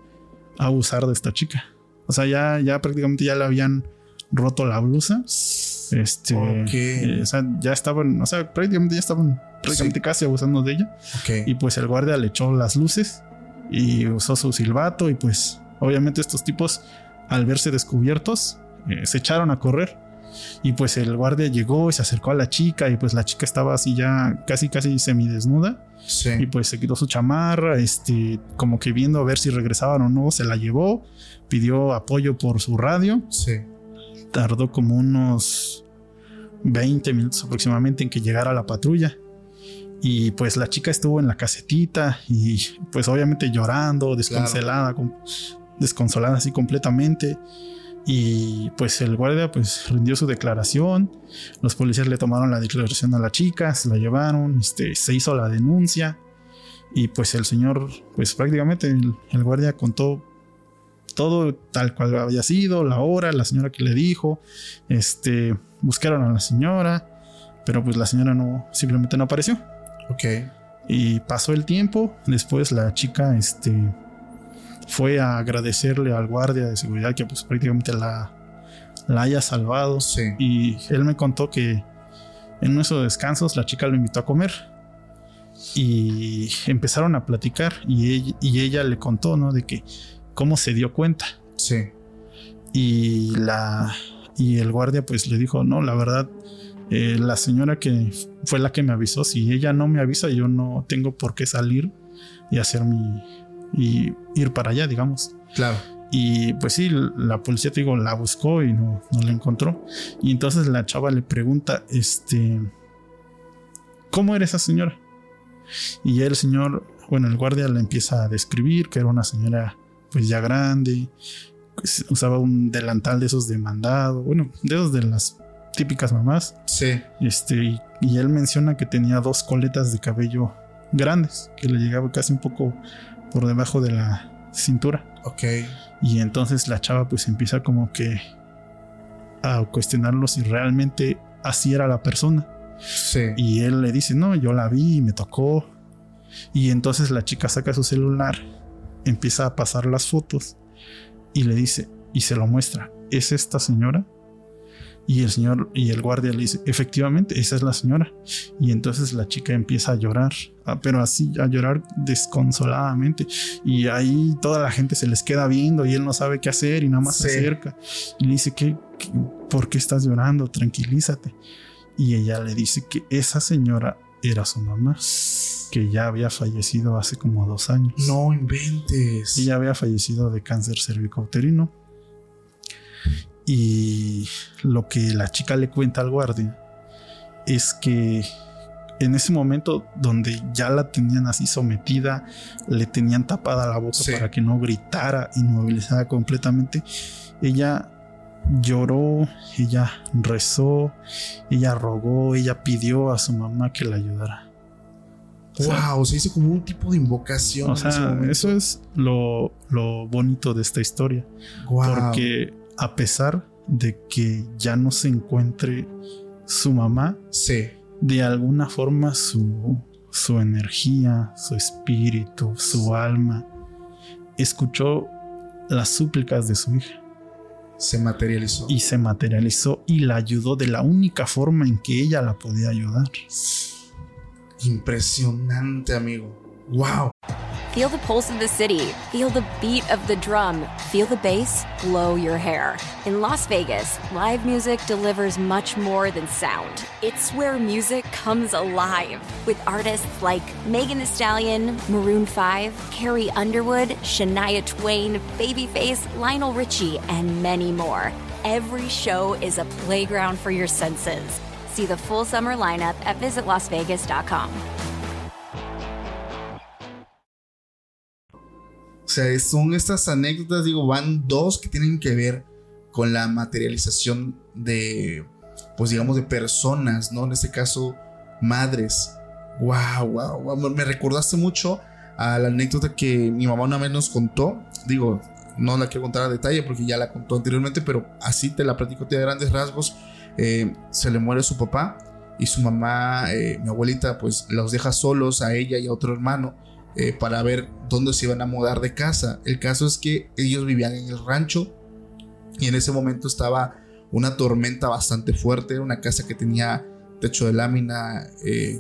abusar de esta chica. O sea, ya, ya prácticamente ya le habían roto la blusa. Este, eh, o sea, ya estaban, o sea, prácticamente ya estaban prácticamente casi abusando de ella. Y pues el guardia le echó las luces y usó su silbato y pues obviamente estos tipos al verse descubiertos eh, se echaron a correr y pues el guardia llegó y se acercó a la chica y pues la chica estaba así ya casi casi semidesnuda. Sí. Y pues se quitó su chamarra, este, como que viendo a ver si regresaban o no, se la llevó, pidió apoyo por su radio. Sí. tardó como unos 20 minutos aproximadamente en que llegara la patrulla. Y pues la chica estuvo en la casetita y pues obviamente llorando, desconsolada, desconsolada así completamente. Y pues el guardia pues rindió su declaración. Los policías le tomaron la declaración a la chica, se la llevaron, este, se hizo la denuncia. Y pues el señor, pues prácticamente el, guardia contó todo tal cual había sido, la hora, la señora que le dijo. Este, buscaron a la señora, pero pues la señora no, simplemente no apareció. Ok. Y pasó el tiempo, después la chica, este, fue a agradecerle al guardia de seguridad que pues prácticamente la, la haya salvado. Y él me contó que en nuestros descansos la chica lo invitó a comer. Y empezaron a platicar y ella, le contó, ¿no? De que cómo se dio cuenta. Sí. Y la y el guardia pues le dijo, no, la verdad, eh, la señora que fue la que me avisó, si ella no me avisa, yo no tengo por qué salir y hacer mi, y ir para allá, digamos. Claro. Y pues sí, la policía, te digo, la buscó y no, no la encontró. Y entonces la chava le pregunta, este, ¿cómo era esa señora? Y el señor, bueno, el guardia le empieza a describir que era una señora pues ya grande, usaba un delantal de esos de mandado, bueno, de esos de las típicas mamás. Sí. Este, y, y él menciona que tenía dos coletas de cabello grandes, que le llegaba casi un poco por debajo de la cintura. Ok. Y entonces la chava pues empieza como que a cuestionarlo si realmente así era la persona. Sí. Y él le dice, no, yo la vi y me tocó. Y entonces la chica saca su celular, empieza a pasar las fotos y le dice, y se lo muestra, ¿es esta señora? Y el señor y el guardia le dice, efectivamente, esa es la señora. Y entonces la chica empieza a llorar, ah, pero así, a llorar desconsoladamente. Y ahí toda la gente se les queda viendo y él no sabe qué hacer y nada más se acerca. Y le dice, ¿Qué, por qué estás llorando? Tranquilízate. Y ella le dice que esa señora era su mamá, que ya había fallecido hace como dos años. No inventes. Ella había fallecido de cáncer cervicouterino y lo que la chica le cuenta al guardia es que en ese momento donde ya la tenían así sometida, le tenían tapada la boca para que no gritara, inmovilizada completamente, ella lloró, ella rezó, ella rogó, ella pidió a su mamá que la ayudara. Wow, se hizo como un tipo de invocación. O sea, eso es lo, bonito de esta historia. Porque a pesar de que ya no se encuentre su mamá, sí. de alguna forma su, su energía, su espíritu, su alma, escuchó las súplicas de su hija. Se materializó. Y se materializó y la ayudó de la única forma en que ella la podía ayudar. Impresionante, amigo. ¡Wow! Feel the pulse of the city. Feel the beat of the drum. Feel the bass blow your hair. In Las Vegas, live music delivers much more than sound. It's where music comes alive with artists like Megan Thee Stallion, Maroon 5, Carrie Underwood, Shania Twain, Babyface, Lionel Richie, and many more. Every show is a playground for your senses. See the full summer lineup at visitlasvegas.com. O sea, son estas anécdotas, digo, van dos que tienen que ver con la materialización de, pues digamos, de personas, ¿no? En este caso, madres. Wow, wow, wow. Me recordaste mucho a la anécdota que mi mamá una vez nos contó. Digo, no la quiero contar a detalle porque ya la contó anteriormente, pero así te la platico de grandes rasgos. Eh, se le muere su papá y su mamá, eh, mi abuelita, pues los deja solos a ella y a otro hermano eh, para ver dónde se iban a mudar de casa. El caso es que ellos vivían en el rancho y en ese momento estaba una tormenta bastante fuerte, una casa que tenía techo de lámina. Eh,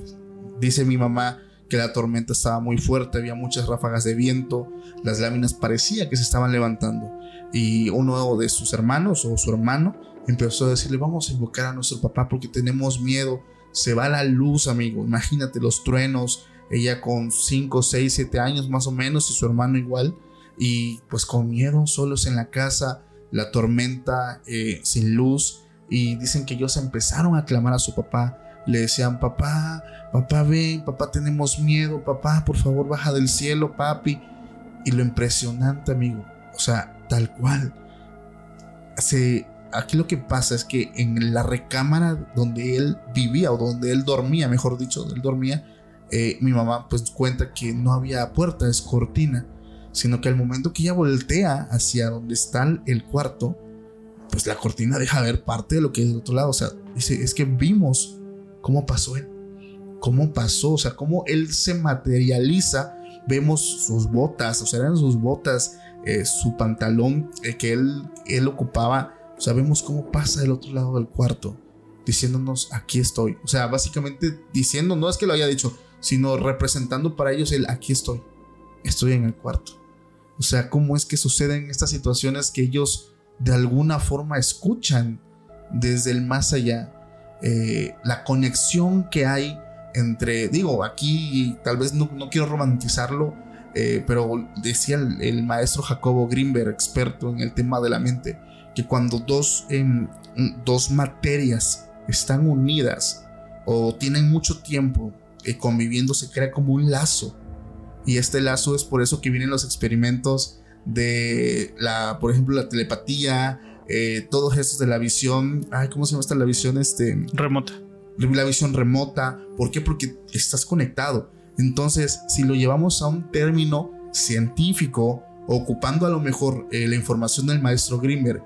dice mi mamá que la tormenta estaba muy fuerte, había muchas ráfagas de viento, las láminas parecía que se estaban levantando y uno de sus hermanos o su hermano empezó a decirle vamos a invocar a nuestro papá porque tenemos miedo, se va la luz amigo, imagínate los truenos, ella con 5, 6, 7 años más o menos y su hermano igual. Y pues con miedo, solos en la casa, la tormenta eh, sin luz y dicen que ellos empezaron a clamar a su papá. Le decían, papá, papá ven, papá tenemos miedo, papá por favor baja del cielo, papi. Y lo impresionante, amigo, o sea, tal cual. Se, aquí lo que pasa es que en la recámara donde él vivía o donde él dormía, mejor dicho, él dormía, eh, mi mamá pues cuenta que no había puerta, es cortina, sino que al momento que ella voltea hacia donde está el cuarto, pues la cortina deja ver parte de lo que es del otro lado. O sea, dice, es que vimos cómo pasó él, cómo pasó, o sea, cómo él se materializa. Vemos sus botas, o sea, eran sus botas, eh, su pantalón eh, que él, él ocupaba. O sea, vemos cómo pasa del otro lado del cuarto, diciéndonos, aquí estoy. O sea, básicamente diciendo, no es que lo haya dicho, sino representando para ellos el aquí estoy, estoy en el cuarto. O sea, cómo es que suceden estas situaciones que ellos de alguna forma escuchan desde el más allá, eh, la conexión que hay entre, digo, aquí tal vez no, quiero romantizarlo, eh, pero decía el, maestro Jacobo Greenberg, experto en el tema de la mente, que cuando dos, en, dos materias están unidas o tienen mucho tiempo eh, conviviendo se crea como un lazo. Y este lazo es por eso que vienen los experimentos de la, por ejemplo, la telepatía, eh, todos estos de la visión, ay, ¿cómo se llama esta? La visión este, remota. La visión remota. ¿Por qué? Porque estás conectado. Entonces, si lo llevamos a un término científico, ocupando a lo mejor eh, la información del maestro Grimberg,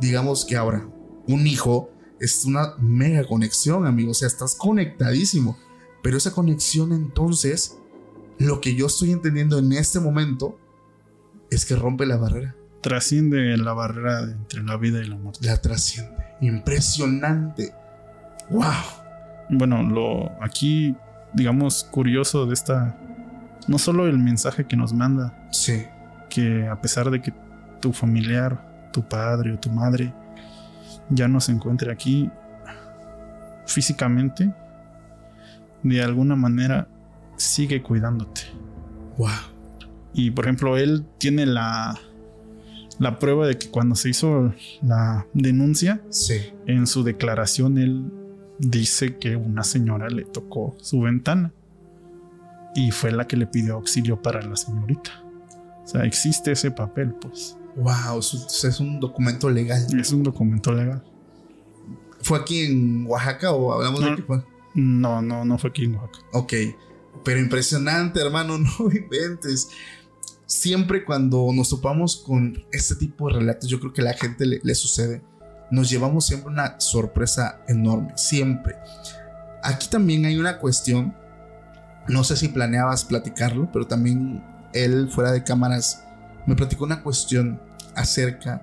digamos que ahora un hijo es una mega conexión, amigo. O sea, estás conectadísimo. Pero esa conexión entonces, lo que yo estoy entendiendo en este momento es que rompe la barrera. Trasciende la barrera entre la vida y la muerte. La trasciende. Impresionante. ¡Wow! Bueno, lo aquí, digamos, curioso de esta. No solo el mensaje que nos manda. Sí. Que a pesar de que tu familiar, tu padre o tu madre ya no se encuentre aquí físicamente, de alguna manera sigue cuidándote. Wow. Y por ejemplo, él tiene la, la prueba de que cuando se hizo la denuncia, en su declaración él dice que una señora le tocó su ventana y fue la que le pidió auxilio para la señorita. O sea, existe ese papel, pues. Wow, es un documento legal. Es un documento legal. ¿Fue aquí en Oaxaca o hablamos de fue? No, no, no fue aquí en. Ok, pero impresionante, hermano, no inventes. Siempre cuando nos topamos con este tipo de relatos, yo creo que a la gente le, sucede, nos llevamos siempre una sorpresa enorme, siempre. Aquí también hay una cuestión, no sé si planeabas platicarlo, pero también él fuera de cámaras me platicó una cuestión acerca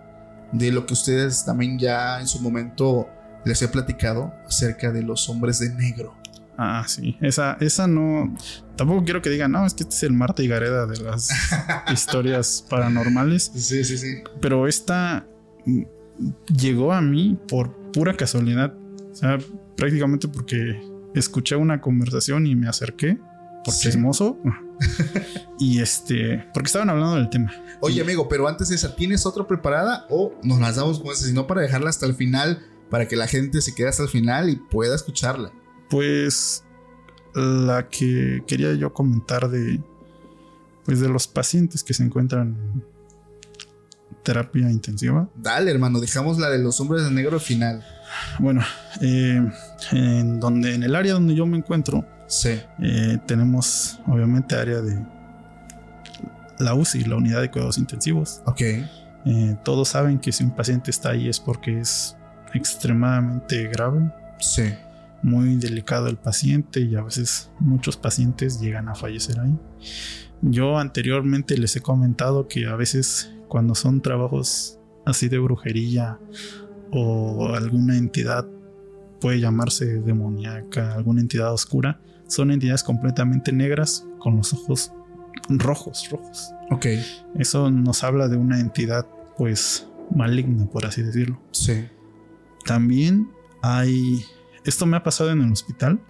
de lo que ustedes también ya en su momento les he platicado acerca de los hombres de negro. Ah, sí. Esa, esa no. Tampoco quiero que digan, no, es que este es el Marta y Gareda de las historias paranormales. Sí, sí, sí. Pero esta llegó a mí por pura casualidad. O sea, prácticamente porque escuché una conversación y me acerqué por chismoso. y este, porque estaban hablando del tema. Oye, amigo, pero antes de esa, ¿tienes otra preparada o nos lanzamos con esa? Si no, para dejarla hasta el final para que la gente se quede hasta el final y pueda escucharla? Pues la que quería yo comentar de pues de los pacientes que se encuentran en terapia intensiva. Dale, hermano, dejamos la de los hombres de negro al final. Bueno, eh, en donde en el área donde yo me encuentro, sí. Eh, tenemos obviamente área de la UCI, la unidad de cuidados intensivos. Ok. Eh, todos saben que si un paciente está ahí es porque es extremadamente grave. Sí. Muy delicado el paciente y a veces muchos pacientes llegan a fallecer ahí. Yo anteriormente les he comentado que a veces cuando son trabajos así de brujería o alguna entidad puede llamarse demoníaca, alguna entidad oscura, son entidades completamente negras con los ojos rojos, rojos. Ok. Eso nos habla de una entidad pues maligna, por así decirlo. Sí. También hay... Esto me ha pasado en el hospital.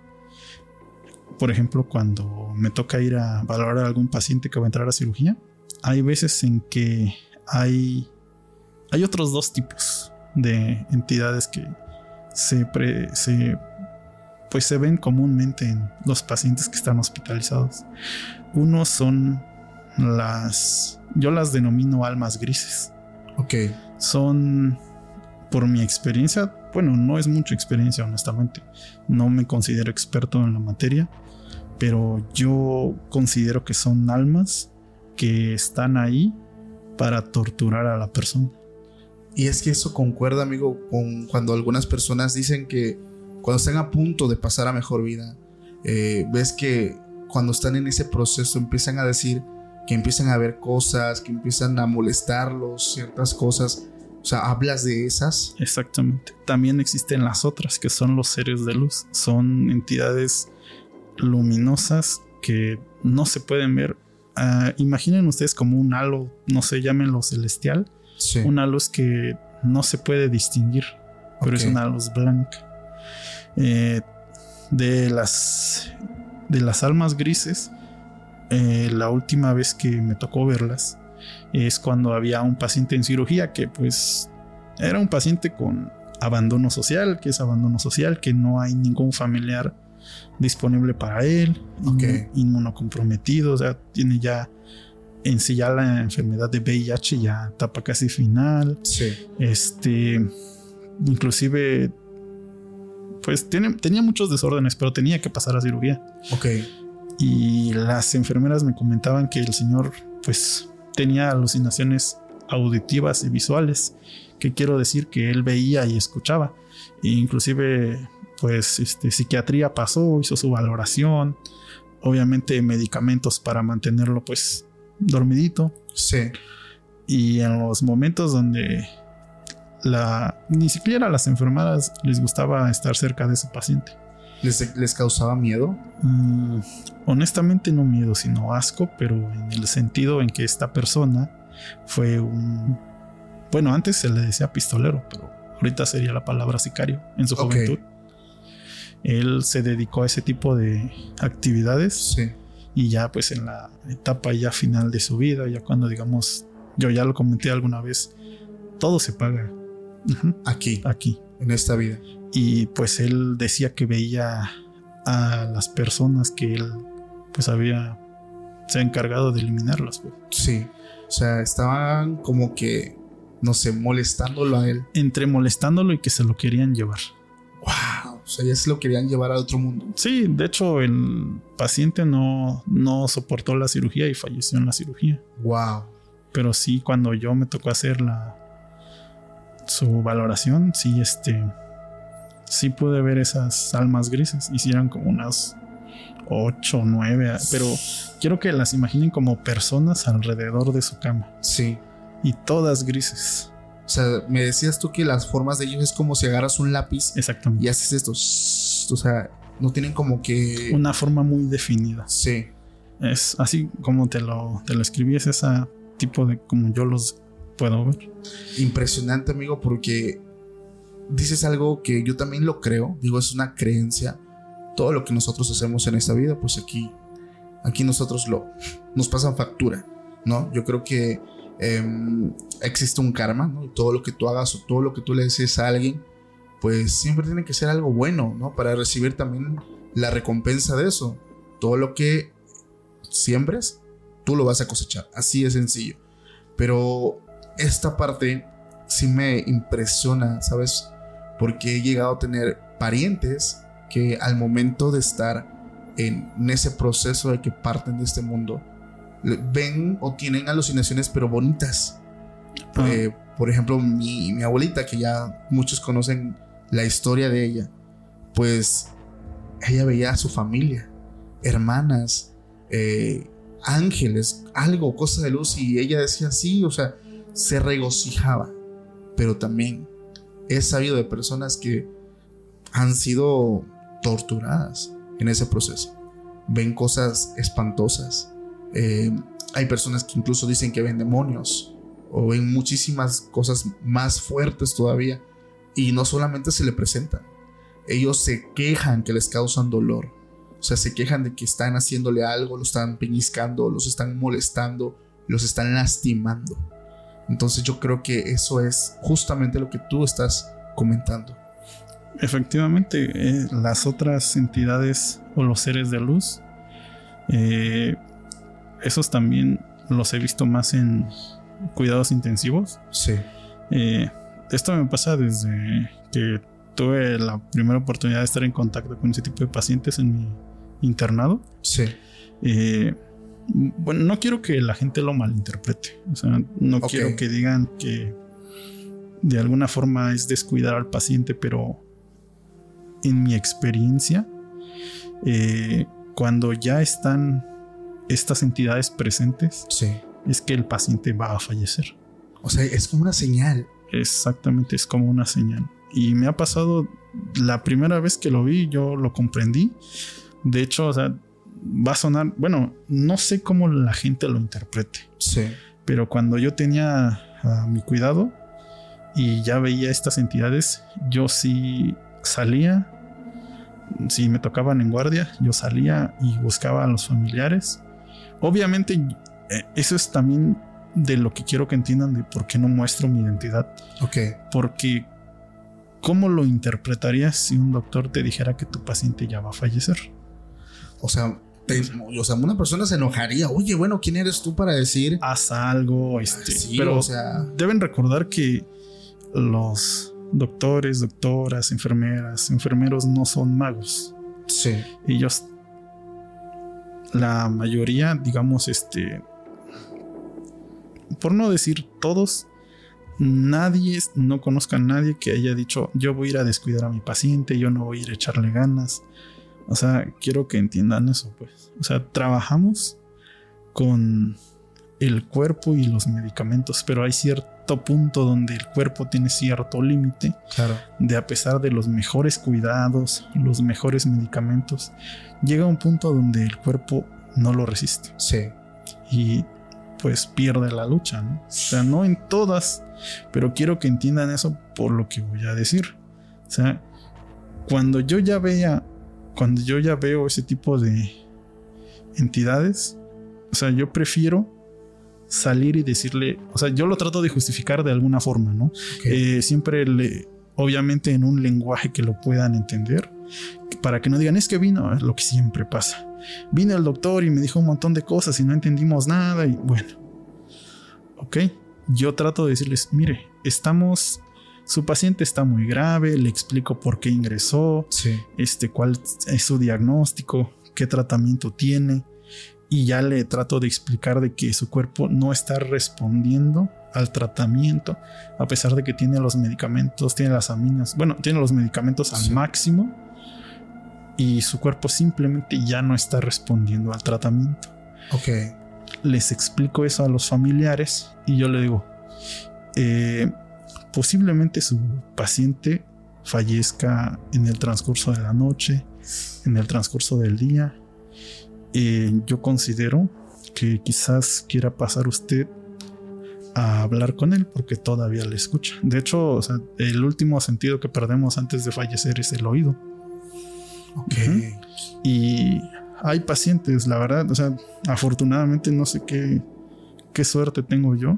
Por ejemplo, cuando me toca ir a valorar a algún paciente que va a entrar a cirugía, hay veces en que hay hay otros dos tipos de entidades que se, se pues se ven comúnmente en los pacientes que están hospitalizados. Uno son las, yo las denomino almas grises. Ok. Son, por mi experiencia, bueno, no es mucha experiencia, honestamente. No me considero experto en la materia, pero yo considero que son almas que están ahí para torturar a la persona. Y es que eso concuerda, amigo, con cuando algunas personas dicen que cuando están a punto de pasar a mejor vida, eh, ves que cuando están en ese proceso empiezan a decir que empiezan a ver cosas, que empiezan a molestarlos, ciertas cosas. O sea, hablas de esas. Exactamente. También existen las otras, que son los seres de luz. Son entidades luminosas que no se pueden ver. Ah, imaginen ustedes como un halo, no sé, llámenlo celestial. Sí. Una luz que no se puede distinguir, pero es una luz blanca. Eh, de las de las almas grises eh, la última vez que me tocó verlas es cuando había un paciente en cirugía que pues era un paciente con abandono social, que es abandono social, que no hay ningún familiar disponible para él, inmunocomprometido, o sea, tiene ya en sí ya la enfermedad de VIH ya etapa casi final. Sí. Este, inclusive, pues tiene, tenía muchos desórdenes, pero tenía que pasar a cirugía. Ok y las enfermeras me comentaban que el señor pues tenía alucinaciones auditivas y visuales, que quiero decir que él veía y escuchaba. E inclusive pues este, psiquiatría pasó, hizo su valoración, obviamente medicamentos para mantenerlo pues dormidito. Sí. Y en los momentos donde la ni siquiera a las enfermeras les gustaba estar cerca de ese paciente. ¿Les, causaba miedo? Mm, honestamente no miedo, sino asco, pero en el sentido en que esta persona fue un... Bueno, antes se le decía pistolero, pero ahorita sería la palabra sicario en su juventud. Él se dedicó a ese tipo de actividades. Sí. Y ya pues en la etapa ya final de su vida, ya cuando digamos, yo ya lo comenté alguna vez, todo se paga. Aquí. Aquí. En esta vida y pues él decía que veía a las personas que él pues había se ha encargado de eliminarlas. Pues. Sí, o sea, estaban como que, no sé, molestándolo a él. Entre molestándolo y que se lo querían llevar. Wow, o sea, ya se lo querían llevar a otro mundo. Sí, de hecho el paciente no, no soportó la cirugía y falleció en la cirugía. Wow. Pero sí, cuando yo me tocó hacer la su valoración, sí, este sí pude ver esas almas grises. Hicieron como unas 8 o 9. Pero quiero que las imaginen como personas alrededor de su cama. Sí. Y todas grises. O sea, me decías tú que las formas de ellos es como si agarras un lápiz. Exactamente. Y haces esto. O sea, no tienen como que. Una forma muy definida. Sí. Es así como te lo, te lo escribí, es ese tipo de como yo los puedo ver. Impresionante, amigo, porque dices algo que yo también lo creo, digo, es una creencia. Todo lo que nosotros hacemos en esta vida, pues aquí, aquí nosotros lo, nos pasan factura, ¿no? Yo creo que em, existe un karma, ¿no? Y todo lo que tú hagas o todo lo que tú le dices a alguien, pues siempre tiene que ser algo bueno, ¿no? Para recibir también la recompensa de eso. Todo lo que siembres, tú lo vas a cosechar. Así de sencillo. Pero esta parte sí me impresiona, ¿sabes? Porque he llegado a tener parientes que al momento de estar en, ese proceso de que parten de este mundo, ven o tienen alucinaciones pero bonitas. Ah. Eh, por ejemplo, mi, abuelita, que ya muchos conocen la historia de ella, pues ella veía a su familia, hermanas, eh, ángeles, algo, cosas de luz, y ella decía sí, o sea, se regocijaba, pero también he sabido de personas que han sido torturadas en ese proceso. Ven cosas espantosas. Eh, hay personas que incluso dicen que ven demonios o ven muchísimas cosas más fuertes todavía y no solamente se le presentan. Ellos se quejan que les causan dolor. O sea, se quejan de que están haciéndole algo, lo están peñiscando, los están molestando, los están lastimando. Entonces yo creo que eso es justamente lo que tú estás comentando. Efectivamente, eh, las otras entidades o los seres de luz, eh, esos también los he visto más en cuidados intensivos. Sí. Eh, esto me pasa desde que tuve la primera oportunidad de estar en contacto con ese tipo de pacientes en mi internado. Sí. Bueno, no quiero que la gente lo malinterprete. O sea, no quiero que digan que de alguna forma es descuidar al paciente, pero en mi experiencia, eh, cuando ya están estas entidades presentes, es que el paciente va a fallecer. O sea, es como una señal. Exactamente, es como una señal. Y me ha pasado la primera vez que lo vi, yo lo comprendí. De hecho, o sea, va a sonar, bueno, no sé cómo la gente lo interprete. Sí. Pero cuando yo tenía a mi cuidado y ya veía estas entidades, yo sí salía si me tocaban en guardia, yo salía y buscaba a los familiares. Obviamente, eh, eso es también de lo que quiero que entiendan de por qué no muestro mi identidad. Ok. Porque, ¿cómo lo interpretarías si un doctor te dijera que tu paciente ya va a fallecer? O sea, o sea, una persona se enojaría. Oye, bueno, ¿quién eres tú para decir? Haz algo, este. pero, o sea, deben recordar que los doctores, doctoras, enfermeras, enfermeros no son magos. Sí. Ellos, la mayoría, digamos, este, por no decir todos, nadie, no conozca a nadie que haya dicho, yo voy a ir a descuidar a mi paciente, yo no voy a ir a echarle ganas. O sea, quiero que entiendan eso, pues. O sea, trabajamos con el cuerpo y los medicamentos, pero hay cierto punto donde el cuerpo tiene cierto límite. Claro. De a pesar de los mejores cuidados, los mejores medicamentos, llega un punto donde el cuerpo no lo resiste. Sí. Y pues pierde la lucha, ¿no? O sea, no en todas, pero quiero que entiendan eso por lo que voy a decir. O sea, cuando yo ya vea, cuando yo ya veo ese tipo de entidades, o sea, yo prefiero salir y decirle, o sea, yo lo trato de justificar de alguna forma, ¿no? Eh, siempre le, obviamente en un lenguaje que lo puedan entender, para que no digan, es que vino, es lo que siempre pasa. Vino el doctor y me dijo un montón de cosas y no entendimos nada y bueno, ok, yo trato de decirles, mire, estamos, su paciente está muy grave, le explico por qué ingresó, este, cuál es su diagnóstico, qué tratamiento tiene y ya le trato de explicar de que su cuerpo no está respondiendo al tratamiento a pesar de que tiene los medicamentos, tiene las aminas, bueno, tiene los medicamentos al máximo y su cuerpo simplemente ya no está respondiendo al tratamiento. Ok. Les explico eso a los familiares y yo le digo, eh, posiblemente su paciente fallezca en el transcurso de la noche, en el transcurso del día, eh, yo considero que quizás quiera pasar usted a hablar con él porque todavía le escucha. De hecho, el último sentido que perdemos antes de fallecer es el oído. Ok. Y hay pacientes, la verdad, o sea, afortunadamente no sé qué, qué suerte tengo yo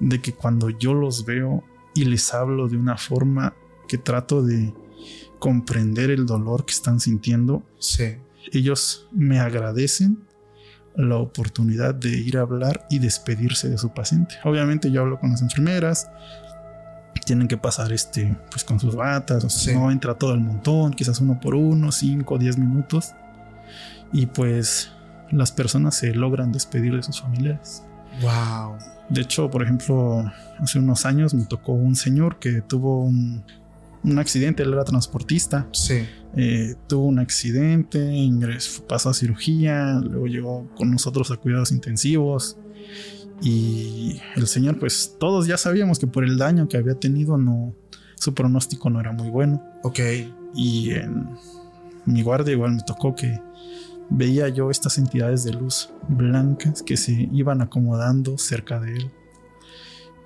de que cuando yo los veo y les hablo de una forma que trato de comprender el dolor que están sintiendo, sí ellos me agradecen la oportunidad de ir a hablar y despedirse de su paciente. Obviamente yo hablo con las enfermeras, tienen que pasar este, pues con sus batas, o sea, no entra todo el montón, quizás uno por uno, cinco, diez minutos. Y pues las personas se logran despedir de sus familiares. Wow. De hecho, por ejemplo, hace unos años me tocó un señor que tuvo un, un accidente, él era transportista. Sí. Eh, tuvo un accidente, ingresó, pasó a cirugía, luego llegó con nosotros a cuidados intensivos. Y el señor, pues todos ya sabíamos que por el daño que había tenido, no, su pronóstico no era muy bueno. Ok. Y en mi guardia igual me tocó que veía yo estas entidades de luz blancas que se iban acomodando cerca de él.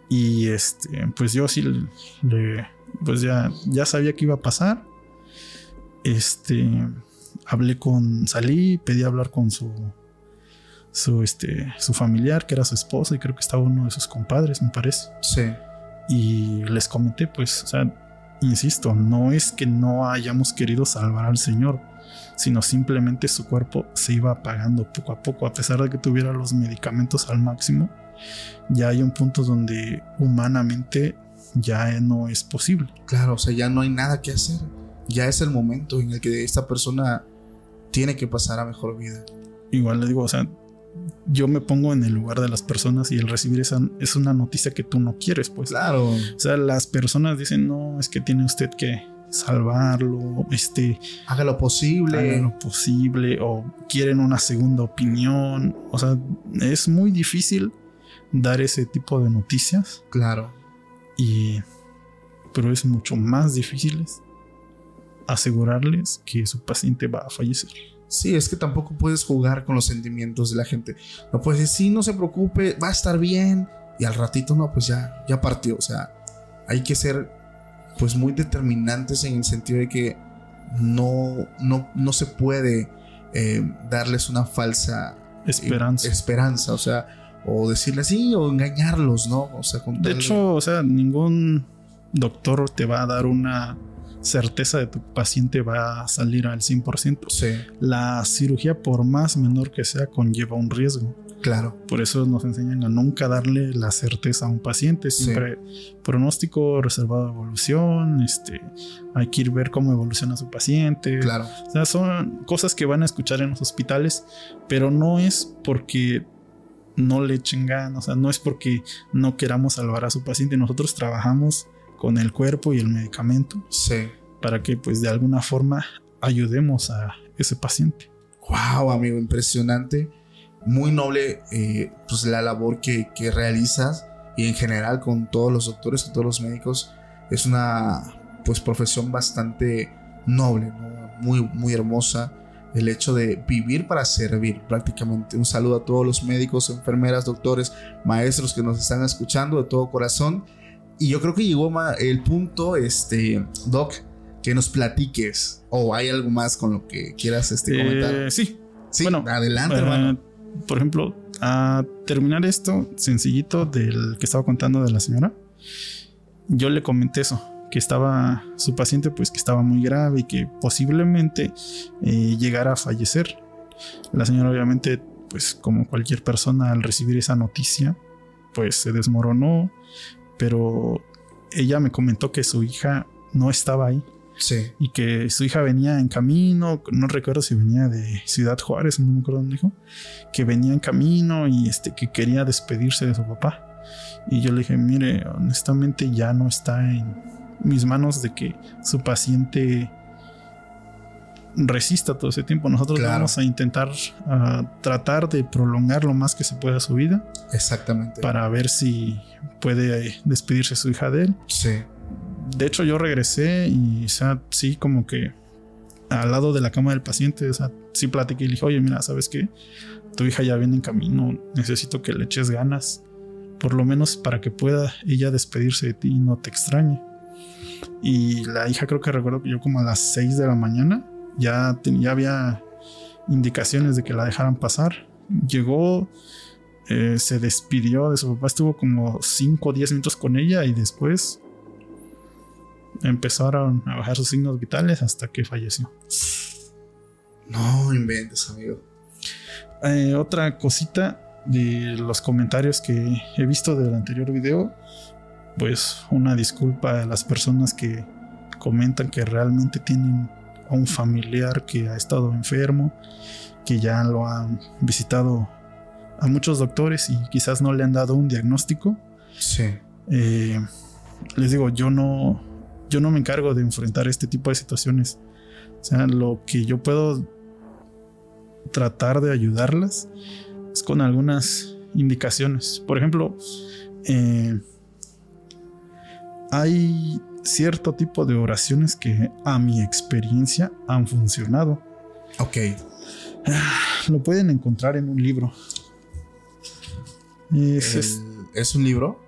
Y este, pues yo sí le pues ya, ya sabía que iba a pasar. Este, hablé con, salí, pedí hablar con su, su, este, su familiar, que era su esposa, y creo que estaba uno de sus compadres, me parece. Sí. Y les comenté, pues, o sea, insisto, no es que no hayamos querido salvar al Señor, sino simplemente su cuerpo se iba apagando poco a poco, a pesar de que tuviera los medicamentos al máximo. Ya hay un punto donde humanamente ya no es posible. Claro, o sea, ya no hay nada que hacer. Ya es el momento en el que esta persona tiene que pasar a mejor vida. Igual le digo, o sea, yo me pongo en el lugar de las personas y el recibir esa es una noticia que tú no quieres, pues. Claro. O sea, las personas dicen, no, es que tiene usted que salvarlo, este... Haga lo posible. Haga lo posible o quieren una segunda opinión. O sea, es muy difícil dar ese tipo de noticias. Claro. Y... Pero es mucho más difícil asegurarles que su paciente va a fallecer. Sí, es que tampoco puedes jugar con los sentimientos de la gente. No puedes decir, sí, no se preocupe, va a estar bien. Y al ratito, no, pues ya, ya partió. O sea, hay que ser pues muy determinantes en el sentido de que no, no, no se puede eh, darles una falsa eh, esperanza. esperanza, o sea, o decirles sí, o engañarlos, ¿no? O sea, De hecho, o sea, ningún doctor te va a dar una certeza de tu paciente va a salir al 100%. Sí. La cirugía, por más menor que sea, conlleva un riesgo. Claro. Por eso nos enseñan a nunca darle la certeza a un paciente. Siempre pronóstico reservado a evolución. Este, hay que ir ver cómo evoluciona su paciente. Claro. O sea, son cosas que van a escuchar en los hospitales, pero no es porque no le echen ganas, o sea, no es porque no queramos salvar a su paciente. Nosotros trabajamos con el cuerpo y el medicamento. Sí. Para que pues de alguna forma ayudemos a ese paciente. Wow, amigo, impresionante. Muy noble eh, pues la labor que, que, realizas y en general con todos los doctores, con todos los médicos. Es una pues profesión bastante noble, muy, muy hermosa. El hecho de vivir para servir prácticamente. Un saludo a todos los médicos, enfermeras, doctores, maestros que nos están escuchando de todo corazón. Y yo creo que llegó el punto, este, Doc, que nos platiques. ¿O hay algo más con lo que quieras este, comentar? Eh, sí. Sí, bueno, adelante, hermano. Por ejemplo, a terminar esto sencillito del que estaba contando de la señora, yo le comenté eso, que estaba su paciente, pues que estaba muy grave y que posiblemente eh, llegara a fallecer. La señora, obviamente, pues como cualquier persona, al recibir esa noticia, pues se desmoronó, pero ella me comentó que su hija no estaba ahí. Sí. Y que su hija venía en camino, no recuerdo si venía de Ciudad Juárez, no me acuerdo dónde dijo, que venía en camino y este, que quería despedirse de su papá. Y yo le dije, mire, honestamente ya no está en mis manos de que su paciente resista todo ese tiempo. Nosotros vamos a intentar tratar de prolongar lo más que se pueda su vida. Exactamente. Para ver si puede despedirse su hija de él. Sí. De hecho, yo regresé y, o sea, sí, como que al lado de la cama del paciente, o sea, sí platiqué y le dije, oye, mira, ¿sabes qué? Tu hija ya viene en camino, necesito que le eches ganas, por lo menos para que pueda ella despedirse de ti y no te extrañe. Y la hija creo que recuerdo que yo como a las 6 de la mañana ya, ya había indicaciones de que la dejaran pasar. Llegó, eh, se despidió de su papá, estuvo como 5 o 10 minutos con ella y después empezaron a bajar sus signos vitales hasta que falleció. No inventes, amigo. Eh, otra cosita de los comentarios que he visto del anterior video, pues una disculpa a las personas que comentan que realmente tienen a un familiar que ha estado enfermo, que ya lo han visitado a muchos doctores y quizás no le han dado un diagnóstico. Sí. Eh, les digo, yo no, yo no me encargo de enfrentar este tipo de situaciones. O sea, lo que yo puedo tratar de ayudarlas es con algunas indicaciones. Por ejemplo, eh, hay cierto tipo de oraciones que a mi experiencia han funcionado. Ok. Lo pueden encontrar en un libro. Es, ¿Es un libro?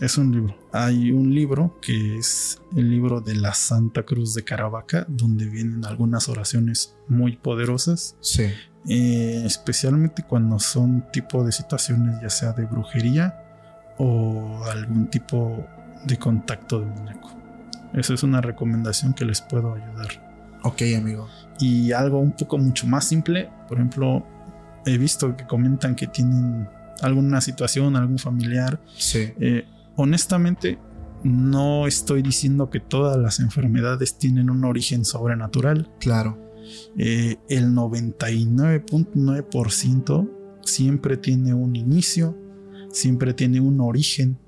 Es un libro. Hay un libro que es el libro de la Santa Cruz de Caravaca, donde vienen algunas oraciones muy poderosas. Sí. eh, especialmente cuando son tipo de situaciones ya sea de brujería o algún tipo de contacto demoníaco. Esa es una recomendación que les puedo ayudar. Ok, amigo. Y algo un poco mucho más simple, por ejemplo, he visto que comentan que tienen alguna situación, algún familiar. Sí. Eh, honestamente, no estoy diciendo que todas las enfermedades tienen un origen sobrenatural. Claro. Eh, el 99.9% siempre tiene un inicio, siempre tiene un origen.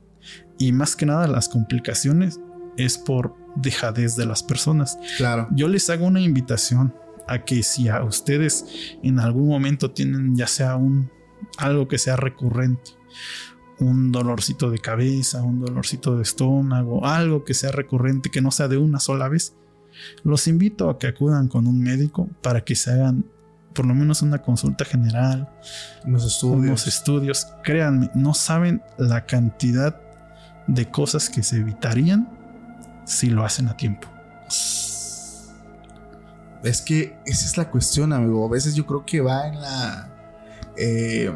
Y más que nada las complicaciones es por dejadez de las personas. Claro. Yo les hago una invitación a que si a ustedes en algún momento tienen ya sea un algo que sea recurrente, un dolorcito de cabeza, un dolorcito de estómago, algo que sea recurrente, que no sea de una sola vez, los invito a que acudan con un médico para que se hagan por lo menos una consulta general, unos estudios. Unos estudios. Créanme, no saben la cantidad de cosas que se evitarían si lo hacen a tiempo. Es que esa es la cuestión, amigo. A veces yo creo que va en la. Eh,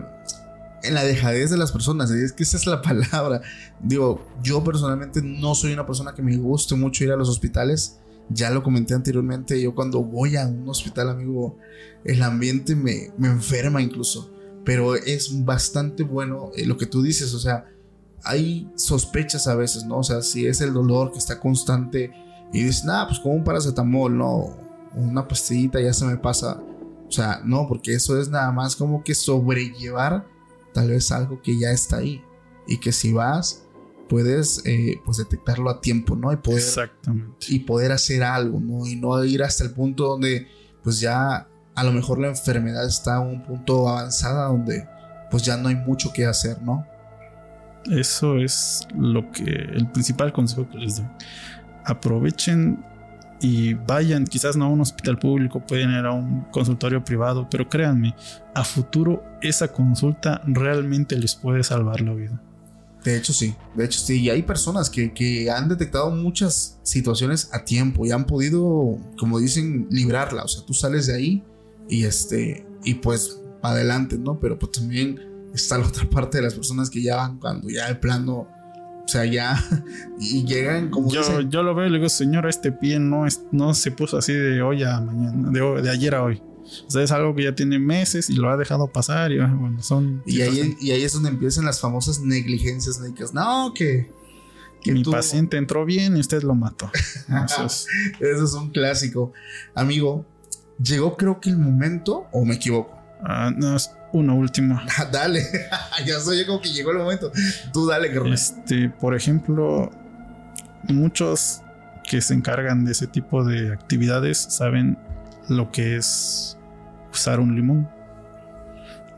en la dejadez de las personas. Es que esa es la palabra. Digo, yo personalmente no soy una persona que me guste mucho ir a los hospitales. Ya lo comenté anteriormente. Yo cuando voy a un hospital, amigo, el ambiente me, me enferma incluso. Pero es bastante bueno eh, lo que tú dices. O sea, hay sospechas a veces, ¿no? O sea, si es el dolor que está constante y dices, nada, pues como un paracetamol, no una pastillita ya se me pasa. O sea, no, porque eso es nada más como que sobrellevar tal vez algo que ya está ahí. Y que si vas, puedes eh, pues detectarlo a tiempo, ¿no? Y poder, Exactamente. Y poder hacer algo, ¿no? Y no ir hasta el punto donde pues ya a lo mejor la enfermedad está a un punto avanzada donde pues ya no hay mucho que hacer, ¿no? Eso es lo que el principal consejo que les doy. Aprovechen y vayan, quizás no a un hospital público, pueden ir a un consultorio privado, pero créanme, a futuro esa consulta realmente les puede salvar la vida. De hecho, sí, de hecho, sí, y hay personas que, que han detectado muchas situaciones a tiempo y han podido, como dicen, librarla. O sea, tú sales de ahí y este, y pues adelante, ¿no? Pero pues también está la otra parte de las personas que ya van cuando ya el plano o sea, ya. Y llegan como. Yo, yo lo veo y le digo, señora, este pie no, es, no se puso así de hoy a mañana, de, de, ayer a hoy. O sea, es algo que ya tiene meses y lo ha dejado pasar. Y bueno, son. Y ahí, y ahí es donde empiezan las famosas negligencias médicas. No, que. que Mi paciente entró bien y usted lo mató. Eso es. Eso es un clásico. Amigo, llegó creo que el momento, o me equivoco. Ah, no, una última. dale, ya soy yo como que llegó el momento. Tú dale, carnal. Este, por ejemplo, muchos que se encargan de ese tipo de actividades saben lo que es usar un limón.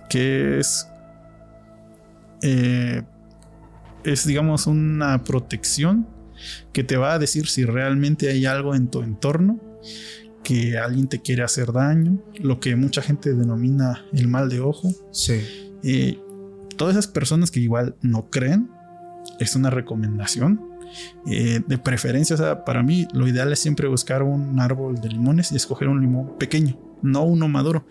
Que es. Eh, es, digamos, una protección que te va a decir si realmente hay algo en tu entorno que alguien te quiere hacer daño, lo que mucha gente denomina el mal de ojo. Sí. Eh, todas esas personas que igual no creen, es una recomendación. Eh, de preferencia, o sea, para mí lo ideal es siempre buscar un árbol de limones y escoger un limón pequeño, no uno maduro,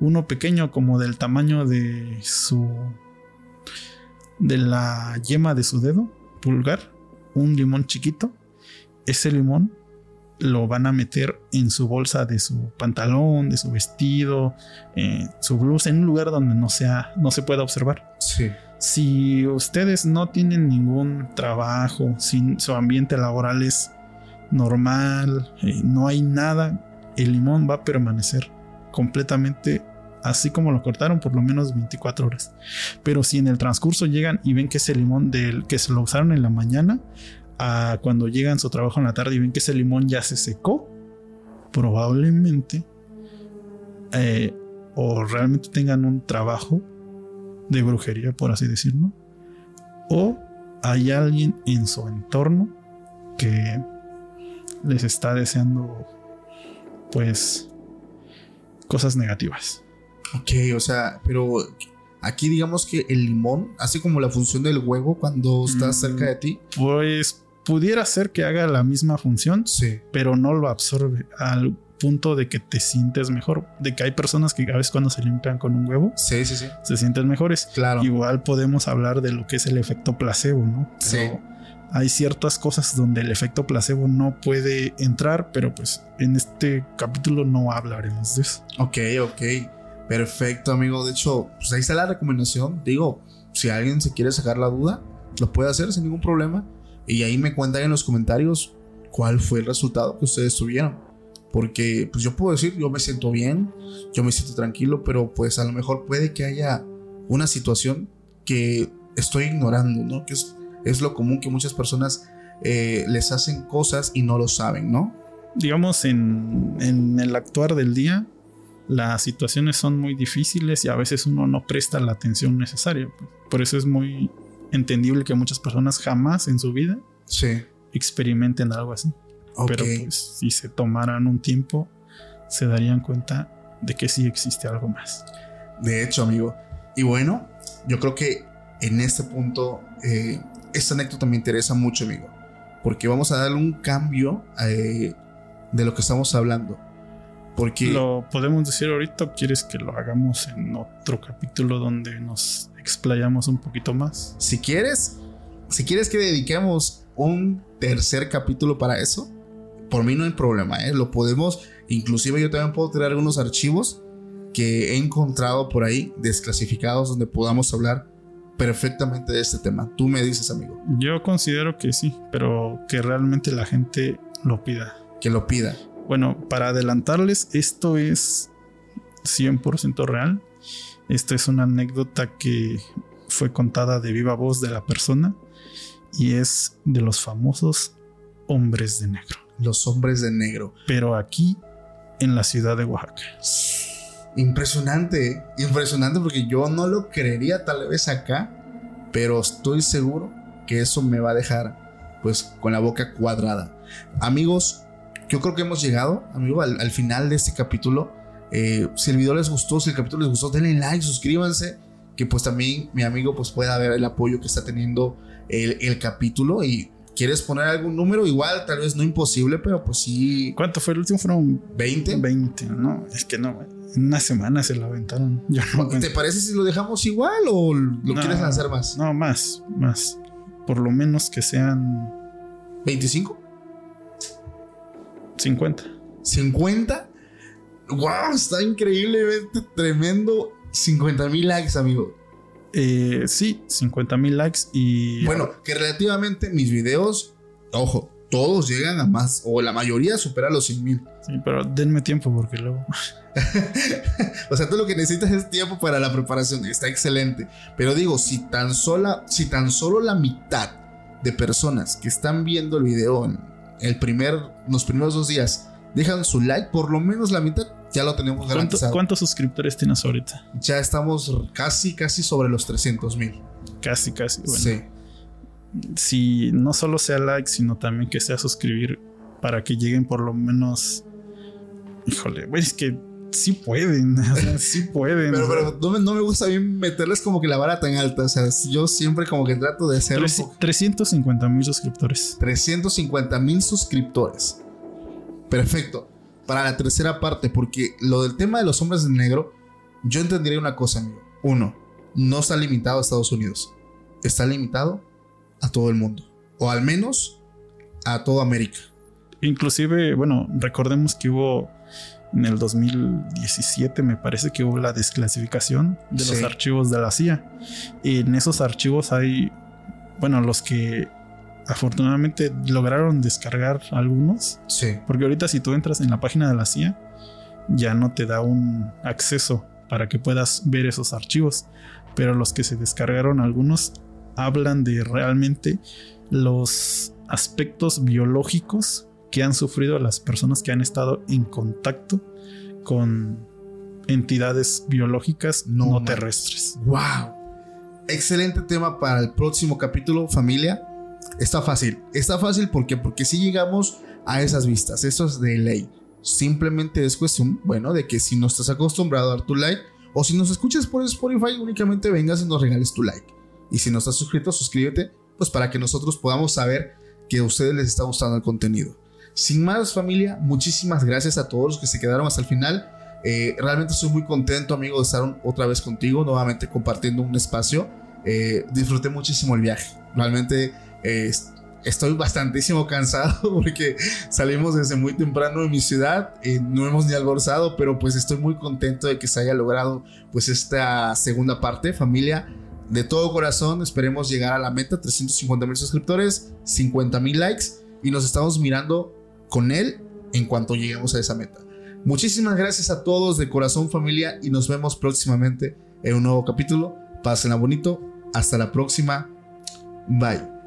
uno pequeño como del tamaño de su de la yema de su dedo pulgar, un limón chiquito. Ese limón lo van a meter en su bolsa de su pantalón, de su vestido, eh, su blusa, en un lugar donde no sea, no se pueda observar. Sí. Si ustedes no tienen ningún trabajo, si su ambiente laboral es normal, eh, no hay nada, el limón va a permanecer completamente así como lo cortaron por lo menos 24 horas. Pero si en el transcurso llegan y ven que ese limón del que se lo usaron en la mañana, cuando llegan su trabajo en la tarde y ven que ese limón ya se secó, probablemente eh, o realmente tengan un trabajo de brujería, por así decirlo, o hay alguien en su entorno que les está deseando, pues, cosas negativas. Ok, o sea, pero aquí digamos que el limón hace como la función del huevo cuando está cerca de ti. Pues pudiera ser que haga la misma función, sí. pero no lo absorbe. Al, punto de que te sientes mejor. De que hay personas que a veces cuando se limpian con un huevo, Sí, sí, sí. se sienten mejores. Claro. Igual podemos hablar de lo que es el efecto placebo, ¿no? Sí. Pero Hay ciertas cosas donde el efecto placebo no puede entrar, pero pues en este capítulo no hablaremos de eso. Ok, ok. Perfecto, amigo. De hecho, pues ahí está la recomendación. Digo, si alguien se quiere sacar la duda, lo puede hacer sin ningún problema. Y ahí me cuentan en los comentarios cuál fue el resultado que ustedes tuvieron. Porque, pues yo puedo decir, yo me siento bien, yo me siento tranquilo, pero pues a lo mejor puede que haya una situación que estoy ignorando, ¿no? Que es, es lo común que muchas personas eh, les hacen cosas y no lo saben, ¿no? Digamos, en, en el actuar del día, las situaciones son muy difíciles y a veces uno no presta la atención necesaria. pues. Por eso es muy entendible que muchas personas jamás en su vida Sí. experimenten algo así. Pero pues, si se tomaran un tiempo, se darían cuenta de que sí existe algo más. De hecho, amigo. Y bueno, yo creo que en este punto, eh, esta anécdota me interesa mucho, amigo. Porque vamos a darle un cambio eh, de lo que estamos hablando. Porque ¿Lo podemos decir ahorita o quieres que lo hagamos en otro capítulo donde nos explayamos un poquito más? si quieres, si quieres que dediquemos un tercer capítulo para eso, por mí no hay problema, ¿eh? Lo podemos, inclusive yo también puedo traer algunos archivos que he encontrado por ahí, desclasificados, donde podamos hablar perfectamente de este tema. Tú me dices, amigo, Yo considero que sí, pero que realmente la gente lo pida. que lo pida. Bueno, para adelantarles, esto es 100% real. Esta es una anécdota que fue contada de viva voz de la persona y es de los famosos hombres de negro. Los hombres de negro. Pero aquí en la ciudad de Oaxaca. Impresionante, ¿eh? impresionante porque yo no lo creería tal vez acá, pero estoy seguro que eso me va a dejar pues con la boca cuadrada. Amigos, yo creo que hemos llegado, amigo, al, al final de este capítulo. Eh, si el video les gustó, si el capítulo les gustó, denle like, suscríbanse, que pues también mi amigo pues pueda ver el apoyo que está teniendo el, el capítulo y quieres poner algún número, igual, tal vez no imposible, pero pues sí, ¿Cuánto fue el último? Fueron 20. 20, ¿no? Es que no, en una semana se lo aventaron. Yo no, ¿Te parece si lo dejamos igual o lo No. quieres lanzar más? no, más, más. Por lo menos que sean ¿25? 50. ¿50? ¡Wow! Está increíblemente tremendo. 50 mil likes, amigo. Eh, sí, 50 mil likes y... Bueno, que relativamente mis videos, ojo, todos llegan a más, o la mayoría supera los 100 mil. Sí, pero denme tiempo porque luego... O sea, tú lo que necesitas es tiempo para la preparación. Está excelente. Pero digo, si tan, sola, si tan solo la mitad de personas que están viendo el video en el primer, los primeros dos días dejan su like, por lo menos la mitad ya lo tenemos ¿Cuánto- garantizado. ¿Cuántos suscriptores tienes ahorita? Ya estamos casi, casi sobre los 300 mil. Casi, casi. Bueno, Sí. si no solo sea like, sino también que sea suscribir para que lleguen por lo menos... Híjole, güey, es que sí pueden, o sea, sí pueden. Pero, pero no, me, no me gusta bien meterles como que la vara tan alta. O sea, yo siempre como que trato de hacer un tres- poco- 350 mil suscriptores. 350 mil suscriptores. Perfecto. Para la tercera parte, porque lo del tema de los hombres de negro, yo entendería una cosa, amigo. Uno, no está limitado a Estados Unidos. Está limitado a todo el mundo. O al menos a toda América. Inclusive, bueno, recordemos que hubo en el 2017, me parece que hubo la desclasificación de los archivos de la CIA. Y en esos archivos hay, bueno, los que afortunadamente lograron descargar algunos, Sí. porque ahorita si tú entras en la página de la CIA, ya no te da un acceso para que puedas ver esos archivos. Pero los que se descargaron algunos hablan de realmente los aspectos biológicos que han sufrido las personas que han estado en contacto con entidades biológicas No no, terrestres. ¡Wow! Excelente tema para el próximo capítulo, familia. Está fácil. Está fácil porque porque si llegamos a esas vistas, eso es de ley. Simplemente es cuestión, bueno, de que si no estás acostumbrado a dar tu like o si nos escuchas por Spotify, únicamente vengas y nos regales tu like. Y si no estás suscrito, suscríbete, pues para que nosotros podamos saber que a ustedes les está gustando el contenido. Sin más familia, muchísimas gracias a todos los que se quedaron hasta el final. Eh, realmente estoy muy contento, amigo, de estar otra vez contigo, nuevamente compartiendo un espacio. Eh, disfruté muchísimo el viaje. Realmente eh, estoy bastantísimo cansado porque salimos desde muy temprano de mi ciudad. no hemos ni almorzado, pero pues estoy muy contento de que se haya logrado pues esta segunda parte, familia. De todo corazón, esperemos llegar a la meta, 350 mil suscriptores, 50 mil likes y nos estamos mirando con él en cuanto lleguemos a esa meta. Muchísimas gracias a todos de corazón familia y nos vemos próximamente en un nuevo capítulo. Pásenla bonito. Hasta la próxima. Bye.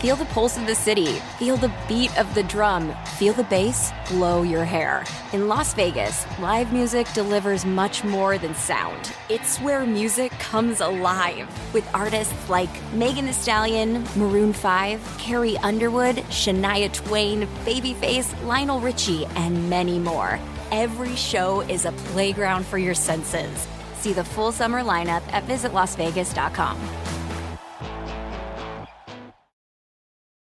Feel the pulse of the city. Feel the beat of the drum. Feel the bass blow your hair. In Las Vegas, live music delivers much more than sound. It's where music comes alive with artists like Megan Thee Stallion, Maroon 5, Carrie Underwood, Shania Twain, Babyface, Lionel Richie, and many more. Every show is a playground for your senses. See the full summer lineup at visitlasvegas.com.